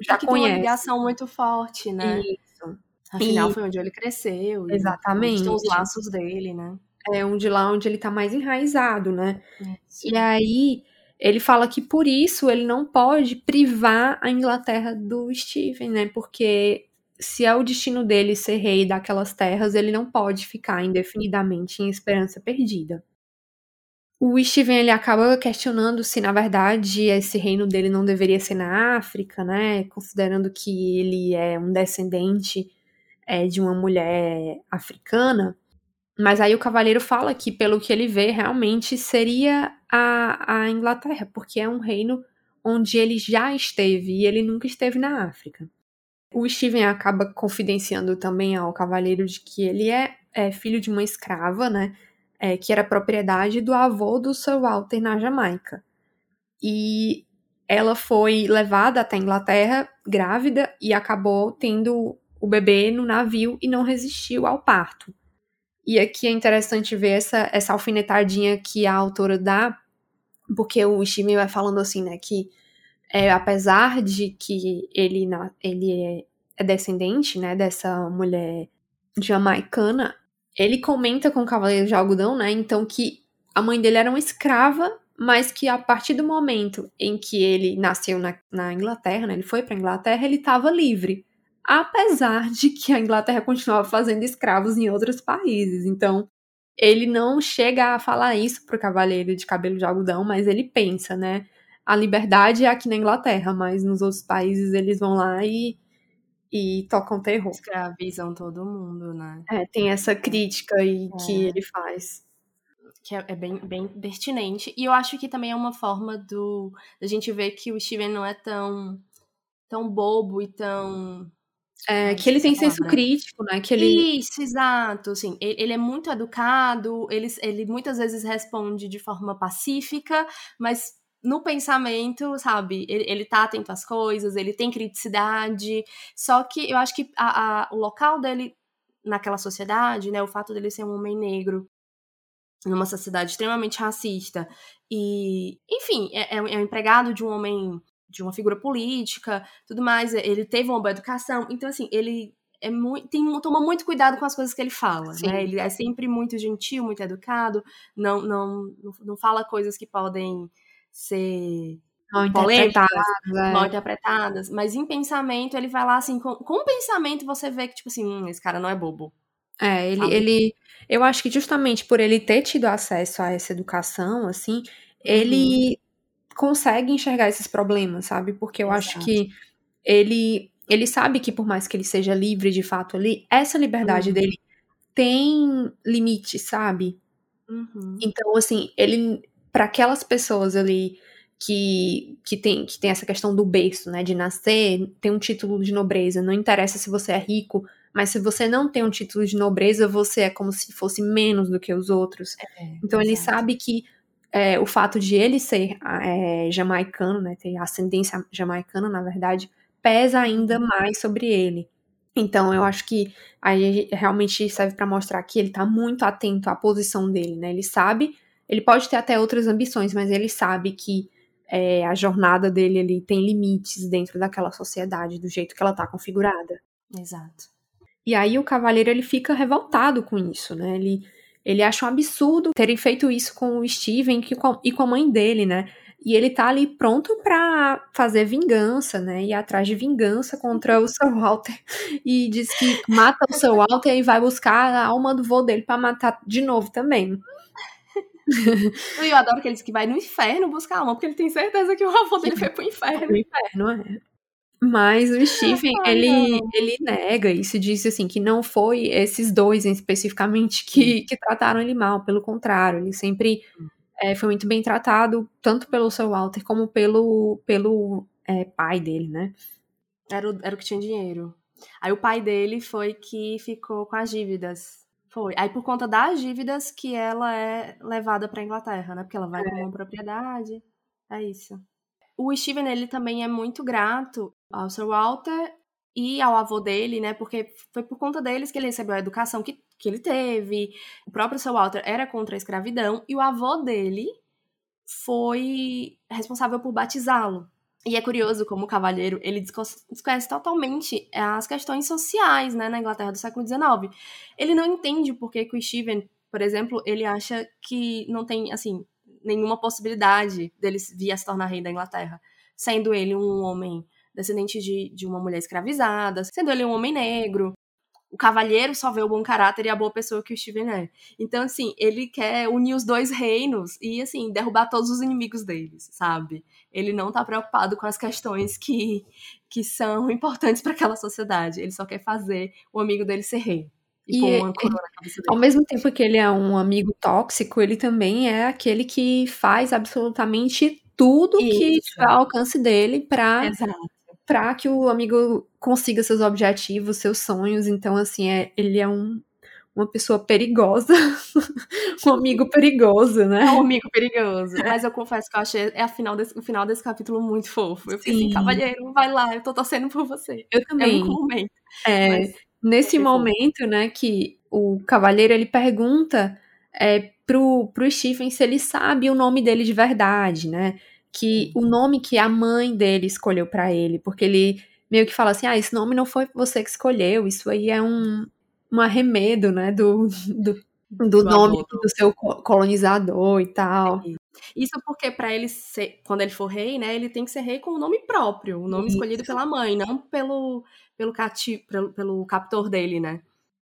Já E que tem uma conhece. ligação muito forte, né? Isso. Afinal, E- foi onde ele cresceu. Exatamente. onde Estão os laços dele, né? É um de lá onde ele tá mais enraizado, né? Isso. E aí ele fala que por isso ele não pode privar a Inglaterra do Stephen, né? Porque se é o destino dele ser rei daquelas terras, ele não pode ficar indefinidamente em esperança perdida. O Steven ele acaba questionando se na verdade esse reino dele não deveria ser na África, né? Considerando que ele é um descendente é, de uma mulher africana. Mas aí o cavaleiro fala que, pelo que ele vê, realmente seria a, a Inglaterra, porque é um reino onde ele já esteve e ele nunca esteve na África. O Steven acaba confidenciando também ao cavaleiro de que ele é, é filho de uma escrava, né? é, que era propriedade do avô do Sir Walter na Jamaica. E ela foi levada até a Inglaterra grávida e acabou tendo o bebê no navio e não resistiu ao parto. E aqui é interessante ver essa, essa alfinetadinha que a autora dá, porque o Steven vai falando assim, né, que é, apesar de que ele, na- ele é, é descendente, né, dessa mulher jamaicana, ele comenta com o Cavaleiro de Algodão, né, então que a mãe dele era uma escrava, mas que a partir do momento em que ele nasceu na, na Inglaterra, né, ele foi pra Inglaterra, ele estava livre. Apesar de que a Inglaterra continuava fazendo escravos em outros países. Então, ele não chega a falar isso pro Cavaleiro de Cabelo de Algodão, mas ele pensa, né? A liberdade é aqui na Inglaterra, mas nos outros países eles vão lá e, e tocam terror. Escravizam todo mundo, né? É, tem essa crítica aí que É. ele faz. Que é, é bem, bem pertinente. E eu acho que também é uma forma do da gente ver que o Steven não é tão, tão bobo e tão. É, que ele tem senso crítico, né? Que ele. Isso, exato. Assim, ele, é muito educado, ele, ele muitas vezes responde de forma pacífica, mas no pensamento, sabe, ele, ele tá atento às coisas, ele tem criticidade. Só que eu acho que a, a- o local dele naquela sociedade, né, o fato dele ser um homem negro numa sociedade extremamente racista e, enfim, é, é um é um empregado de um homem, de uma figura política, tudo mais, ele teve uma boa educação, então assim, ele é muito, tem, toma muito cuidado com as coisas que ele fala, Sim. né? Ele é sempre muito gentil, muito educado, não, não, não, fala coisas que podem ser Mal polêmicas, interpretado, é. mal interpretadas, mas em pensamento ele vai lá assim, com, com pensamento você vê que, tipo assim, hum, esse cara não é bobo. É, ele, sabe? ele. Eu acho que justamente por ele ter tido acesso a essa educação, assim, ele consegue enxergar esses problemas, sabe? Porque eu acho Exato. que ele. Ele sabe que por mais que ele seja livre de fato ali, essa liberdade Uhum. dele tem limite, sabe? Uhum. Então, assim, ele. para aquelas pessoas ali que, que, tem, que tem essa questão do berço, né? De nascer, tem um título de nobreza. Não interessa se você é rico, Mas se você não tem um título de nobreza, você é como se fosse menos do que os outros. É, então ele sabe que é, o fato de ele ser é, jamaicano, né, ter ascendência jamaicana, na verdade, pesa ainda mais sobre ele. Então, eu acho que aí realmente serve para mostrar que ele tá muito atento à posição dele, né? Ele sabe, ele pode ter até outras ambições, mas ele sabe que é, a jornada dele ali tem limites dentro daquela sociedade, do jeito que ela tá configurada. Exato. E aí o cavaleiro ele fica revoltado com isso, né? Ele, ele acha um absurdo terem feito isso com o Steven e com a mãe dele, né? E ele tá ali pronto para fazer vingança, né? Ir atrás de vingança contra o Sir Walter. E diz que mata o Sir Walter e vai buscar a alma do vô dele para matar de novo também. Eu adoro que ele diz que vai no inferno buscar a alma, porque ele tem certeza que o avô dele foi pro inferno. Pro inferno, é. Mas o Stephen, ele, ele nega isso, disse assim, que não foi esses dois especificamente que, que trataram ele mal, pelo contrário, ele sempre hum é, foi muito bem tratado, tanto pelo Sir Walter como pelo, pelo é, pai dele, né? Era o, era o que tinha dinheiro. Aí o pai dele foi que ficou com as dívidas. Foi. Aí por conta das dívidas que ela é levada pra Inglaterra, né? Porque ela vai é. com uma propriedade. É isso. O Steven, ele também é muito grato ao Sir Walter e ao avô dele, né? Porque foi por conta deles que ele recebeu a educação que que ele teve. O próprio Sir Walter era contra a escravidão e o avô dele foi responsável por batizá-lo. E é curioso como o cavalheiro, ele desconhece totalmente as questões sociais, né, na Inglaterra do século XIX. Ele não entende por que, o Stephen, por exemplo, ele acha que não tem, assim, nenhuma possibilidade dele vir a se tornar rei da Inglaterra, sendo ele um homem descendente de, de uma mulher escravizada, sendo ele um homem negro, o cavalheiro só vê o bom caráter e a boa pessoa que o Steven é. Então, assim, ele quer unir os dois reinos e, assim, derrubar todos os inimigos deles, sabe? Ele não tá preocupado com as questões que, que são importantes para aquela sociedade. Ele só quer fazer o amigo dele ser rei. E, e cabeça dele. ao mesmo tempo que ele é um amigo tóxico, ele também é aquele que faz absolutamente tudo Isso. que está ao alcance dele para para que o amigo consiga seus objetivos, seus sonhos. Então, assim, é, ele é um, uma pessoa perigosa, um amigo perigoso, né? É um amigo perigoso. Mas eu confesso que eu achei é a final desse, o final desse capítulo muito fofo. Eu fiquei assim, Sim. assim, cavalheiro, vai lá, eu tô torcendo por você. Eu também. É um momento. É, mas, nesse momento, né, que o cavalheiro ele pergunta é, pro, pro Stephen se ele sabe o nome dele de verdade, né? Que o nome que a mãe dele escolheu para ele, porque ele meio que fala assim: ah, esse nome não foi você que escolheu, isso aí é um, um arremedo, né, do, do, do, do nome do... do seu colonizador e tal. Isso porque para ele ser, quando ele for rei, né, ele tem que ser rei com o nome próprio, o nome Isso. escolhido pela mãe, não pelo pelo, cati, pelo, pelo captor dele, né?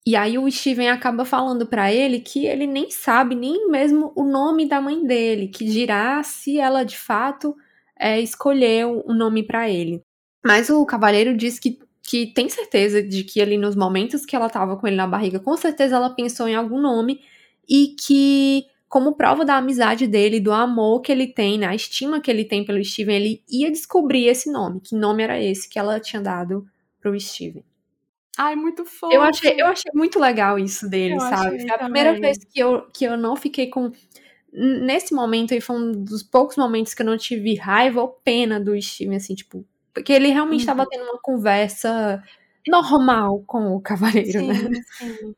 E aí o Steven acaba falando para ele que ele nem sabe nem mesmo o nome da mãe dele, que dirá se ela de fato é, escolheu o um nome para ele. Mas o cavaleiro diz que, que tem certeza de que ali nos momentos que ela tava com ele na barriga, com certeza ela pensou em algum nome e que como prova da amizade dele, do amor que ele tem, né, a estima que ele tem pelo Steven, ele ia descobrir esse nome, que nome era esse que ela tinha dado pro Steven. Ai, muito fofo. Eu achei, eu achei muito legal isso dele, eu sabe? Foi a primeira vez que eu, que eu não fiquei com. Nesse momento aí foi um dos poucos momentos que eu não tive raiva ou pena do Steven, assim, tipo. Porque ele realmente estava uhum. tendo uma conversa normal com o cavaleiro, né? sim, né? Sim.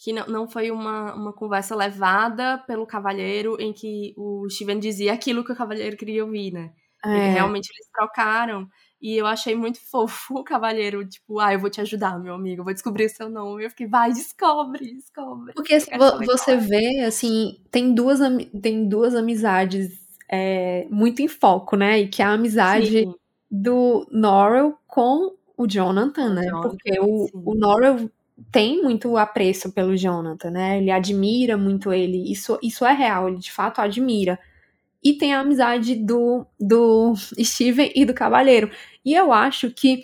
Que não, não foi uma, uma conversa levada pelo cavaleiro em que o Steven dizia aquilo que o cavaleiro queria ouvir, né? É. realmente eles trocaram. E eu achei muito fofo o cavalheiro, tipo, ah, eu vou te ajudar, meu amigo, eu vou descobrir o seu nome. Eu fiquei, vai, descobre, descobre. Porque assim, você vê, assim, tem duas, tem duas amizades é, muito em foco, né? E que é a amizade sim. do Norrell com o Jonathan, né? Jonathan, Porque o, o Norrell tem muito apreço pelo Jonathan, né? Ele admira muito ele. Isso, isso é real, ele de fato admira e tem a amizade do, do Steven e do Cavaleiro. E eu acho que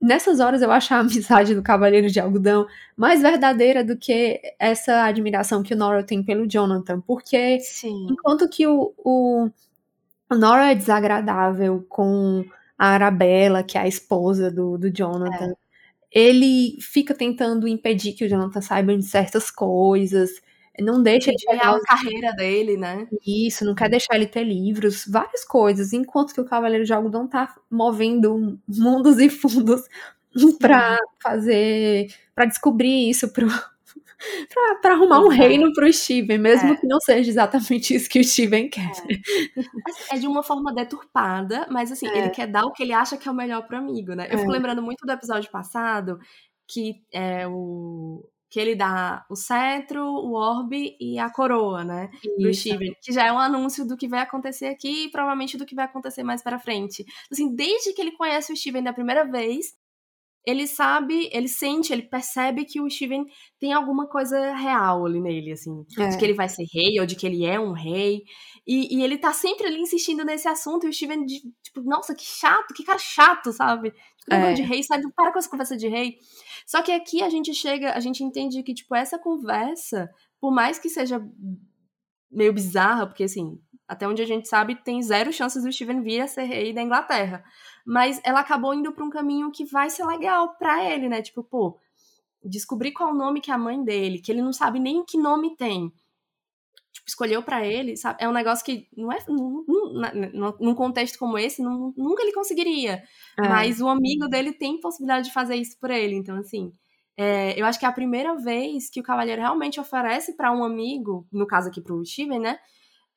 nessas horas eu acho a amizade do Cavaleiro de Algodão mais verdadeira do que essa admiração que o Nora tem pelo Jonathan. Porque Sim. enquanto que o, o, o Nora é desagradável com a Arabella, que é a esposa do, do Jonathan. É. ele fica tentando impedir que o Jonathan saiba de certas coisas, não deixa ele pegar a carreira dele, né? Isso, não quer deixar ele ter livros, várias coisas, enquanto que o Cavaleiro de Algodão tá movendo mundos e fundos para fazer, para descobrir isso pro para arrumar um reino pro Steven, mesmo é. que não seja exatamente isso que o Steven quer. É, é de uma forma deturpada, mas assim, é. ele quer dar o que ele acha que é o melhor pro amigo, né? Eu fico é. lembrando muito do episódio passado, que é o que ele dá o cetro, o orbe e a coroa, né? Isso. Pro Steven. Que já é um anúncio do que vai acontecer aqui e provavelmente do que vai acontecer mais para frente. Assim, desde que ele conhece o Steven da primeira vez, ele sabe, ele sente, ele percebe que o Steven tem alguma coisa real ali nele, assim. É. De que ele vai ser rei, ou de que ele é um rei. E, e, ele tá sempre ali insistindo nesse assunto, e o Steven, de, tipo, nossa, que chato, que cara chato, sabe? Tipo, é. de rei, sabe? Para com essa conversa de rei. Só que aqui a gente chega, a gente entende que, tipo, essa conversa, por mais que seja meio bizarra, porque, assim, até onde a gente sabe, tem zero chances do Steven vir a ser rei da Inglaterra mas ela acabou indo para um caminho que vai ser legal para ele, né? Tipo, pô, descobrir qual o nome que é a mãe dele, que ele não sabe nem que nome tem. Tipo, escolheu para ele, sabe? É um negócio que não é num, num contexto como esse, não, nunca ele conseguiria. É. Mas o amigo dele tem possibilidade de fazer isso por ele, então assim, é, eu acho que é a primeira vez que o Cavaleiro realmente oferece para um amigo, no caso aqui pro Steven, né?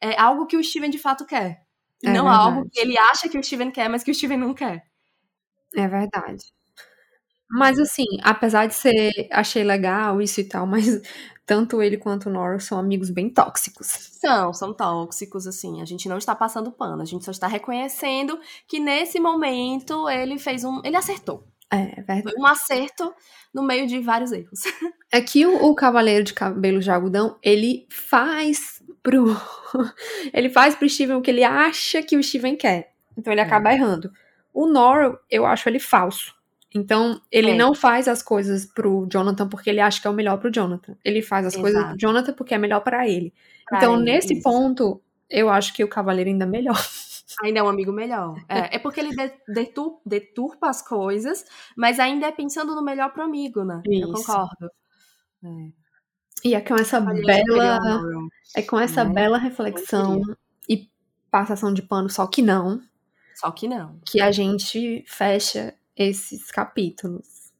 É algo que o Steven de fato quer. É não verdade. algo que ele acha que o Steven quer, mas que o Steven não quer. É verdade. Mas assim, apesar de ser. Achei legal isso e tal, mas tanto ele quanto o Norris são amigos bem tóxicos. São, são tóxicos, assim. A gente não está passando pano, a gente só está reconhecendo que nesse momento ele fez um. Ele acertou. É, é verdade. Foi um acerto no meio de vários erros. É que o, o Cavaleiro de Cabelo de Algodão, ele faz pro. ele faz pro Steven o que ele acha que o Steven quer. Então ele é. acaba errando. O Nor, eu acho ele falso. Então, ele é. não faz as coisas pro Jonathan porque ele acha que é o melhor pro Jonathan. Ele faz as Exato. coisas pro Jonathan porque é melhor para ele. Pra então, ele, nesse isso. ponto, eu acho que o Cavaleiro ainda é melhor. Ainda é um amigo melhor. É, é porque ele detur, deturpa as coisas, mas ainda é pensando no melhor pro amigo, né? Isso. Eu concordo. É. E é com essa bela. É com essa né? bela reflexão e passação de pano, só que não. Só que não. Que a gente fecha esses capítulos.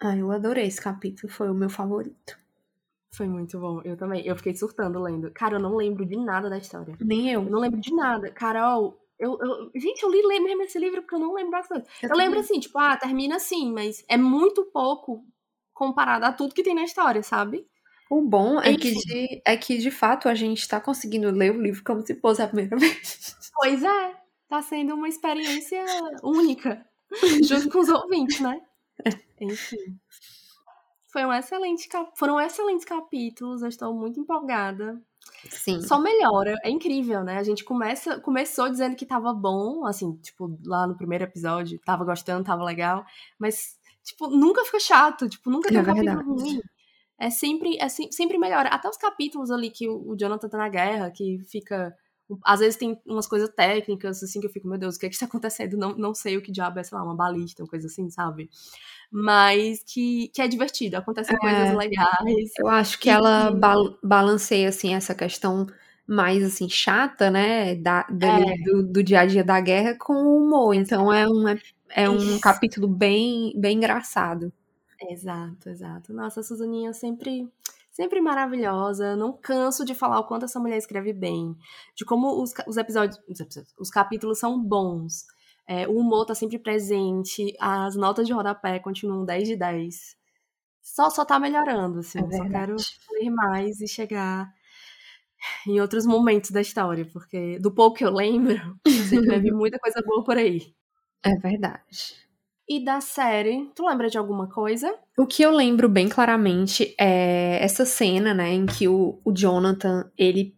Ah, eu adorei esse capítulo, foi o meu favorito. Foi muito bom, eu também. Eu fiquei surtando lendo. Cara, eu não lembro de nada da história. Nem eu. Eu não lembro de nada. Carol, eu, eu, gente, eu li mesmo esse livro porque eu não lembro as coisas. Eu, eu lembro assim, tipo, ah, termina assim, mas é muito pouco comparado a tudo que tem na história, sabe? O bom é que, de, é que, de fato, a gente tá conseguindo ler o livro como se fosse a primeira vez. Pois é. Tá sendo uma experiência única. junto com os ouvintes, né? Enfim. Foi um excelente, foram excelentes capítulos. Eu estou muito empolgada. Sim. Só melhora. É incrível, né? A gente começa, começou dizendo que tava bom, assim, tipo, lá no primeiro episódio, tava gostando, tava legal, mas, tipo, nunca fica chato, tipo, nunca tem é um capítulo ruim. É sempre, é sempre melhora. Até os capítulos ali que o Jonathan tá na guerra, que fica. Às vezes tem umas coisas técnicas, assim, que eu fico, meu Deus, o que é que está acontecendo? Não, não sei o que diabo é, sei lá, uma balista, uma coisa assim, sabe? mas que, que é divertido, acontecem é, coisas legais. Eu acho que ela balanceia, assim, essa questão mais, assim, chata, né, da, é. do, do, dia a dia da guerra com o humor, então é um, é, é um capítulo bem, bem engraçado. Exato, exato. Nossa, a Suzaninha sempre sempre maravilhosa. Não canso de falar o quanto essa mulher escreve bem, de como os, os episódios, os, capítulos são bons. É, o humor tá sempre presente, as notas de rodapé continuam 10 de 10. Só, só tá melhorando, assim. É só quero ler mais e chegar em outros momentos da história, porque do pouco que eu lembro, sempre vai vir muita coisa boa por aí. É verdade. E da série, tu lembra de alguma coisa? O que eu lembro bem claramente é essa cena, né, em que o, o Jonathan, ele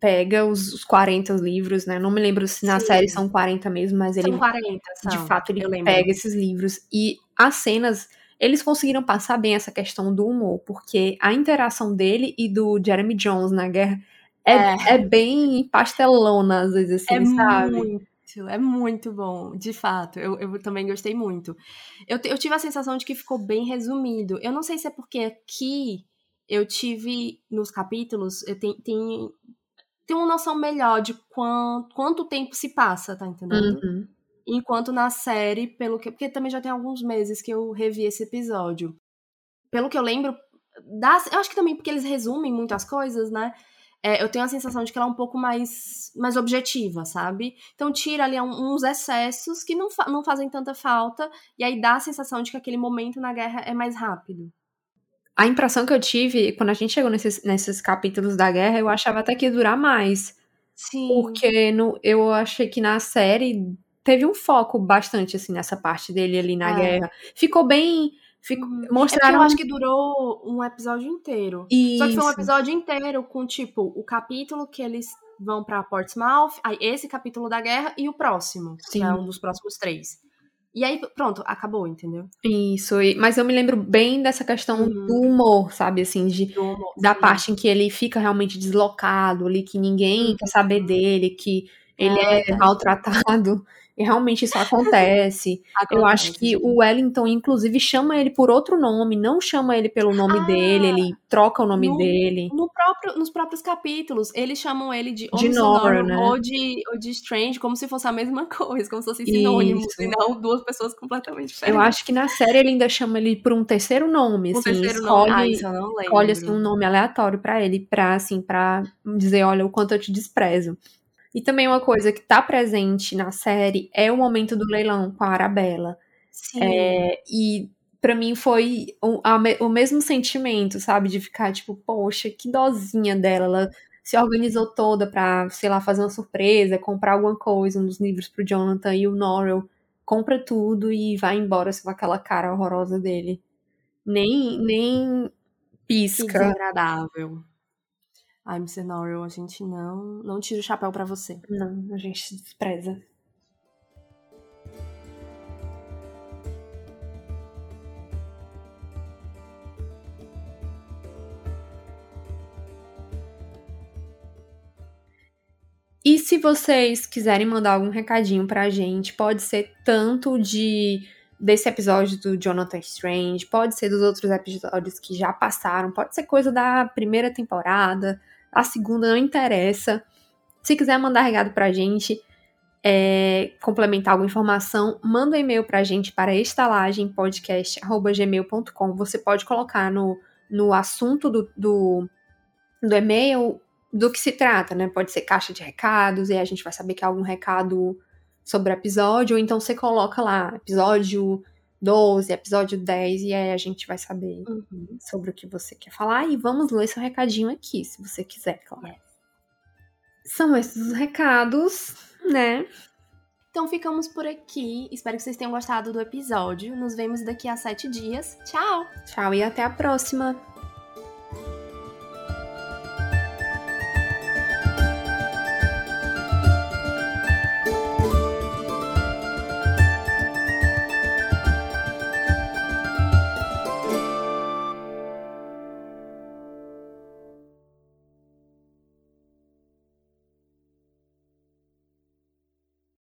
pega os, os 40 livros, né? Não me lembro se na Sim. série são 40 mesmo, mas ele. São 40, são. De fato, ele pega esses livros. E as cenas. Eles conseguiram passar bem essa questão do humor, porque a interação dele e do Jeremy Jones na guerra é, é. é bem pastelona, às vezes, assim, é sabe? Muito. É muito bom, de fato. Eu, eu também gostei muito. Eu, eu tive a sensação de que ficou bem resumido. Eu não sei se é porque aqui eu tive, nos capítulos, eu tenho, tenho, tenho uma noção melhor de quanto, quanto tempo se passa, tá entendendo? Uhum. Enquanto na série, pelo que. Porque também já tem alguns meses que eu revi esse episódio. Pelo que eu lembro, das, eu acho que também porque eles resumem muitas coisas, né? É, eu tenho a sensação de que ela é um pouco mais, mais objetiva, sabe? Então tira ali uns excessos que não, fa não fazem tanta falta, e aí dá a sensação de que aquele momento na guerra é mais rápido. A impressão que eu tive, quando a gente chegou nesses, nesses capítulos da guerra, eu achava até que ia durar mais. Sim. Porque no, eu achei que na série teve um foco bastante, assim, nessa parte dele ali na é. guerra. Ficou bem Fico, uhum. mostraram... É eu acho que durou um episódio inteiro. Isso. Só que foi um episódio inteiro com, tipo, o capítulo que eles vão para Portsmouth, aí esse capítulo da guerra e o próximo, Sim. que é um dos próximos três. E aí, pronto, acabou, entendeu? Isso, mas eu me lembro bem dessa questão uhum. do humor, sabe, assim, de, humor, da sim. parte em que ele fica realmente deslocado ali, que ninguém uhum. quer saber dele, que ele é, é maltratado. E realmente isso acontece. acontece. Eu acho que o Wellington, inclusive, chama ele por outro nome, não chama ele pelo nome ah, dele, ele troca o nome no, dele. No próprio, nos próprios capítulos, eles chamam ele de, de Nora, né? ou, de, ou de Strange, como se fosse a mesma coisa, como se fossem sinônimos, isso. e não duas pessoas completamente diferentes. Eu acho que na série ele ainda chama ele por um terceiro nome, um assim, terceiro escolhe, nome. Ah, isso eu não lembro. escolhe assim, um nome aleatório para ele, pra, assim, pra dizer, olha, o quanto eu te desprezo. E também uma coisa que tá presente na série é o momento do leilão com a Arabella. Sim. É, e para mim foi o, a, o mesmo sentimento, sabe? De ficar tipo, poxa, que dozinha dela. Ela se organizou toda pra, sei lá, fazer uma surpresa, comprar alguma coisa, um dos livros pro Jonathan e o Norrell compra tudo e vai embora com aquela cara horrorosa dele. Nem, nem pisca. Que desagradável. Mr. Norrell, a gente não, não tira o chapéu para você. Não, a gente despreza. E se vocês quiserem mandar algum recadinho pra gente, pode ser tanto de desse episódio do Jonathan Strange, pode ser dos outros episódios que já passaram, pode ser coisa da primeira temporada, a segunda não interessa. Se quiser mandar regado pra gente, é, complementar alguma informação, manda um e-mail pra gente para estalagempodcast.gmail.com. Você pode colocar no, no assunto do, do, do e-mail do que se trata, né? Pode ser caixa de recados, e a gente vai saber que é algum recado sobre episódio, ou então você coloca lá, episódio 12, episódio 10, e aí a gente vai saber uhum. sobre o que você quer falar. E vamos ler seu recadinho aqui, se você quiser, claro. São esses os recados, né? Então ficamos por aqui. Espero que vocês tenham gostado do episódio. Nos vemos daqui a sete dias. Tchau! Tchau e até a próxima!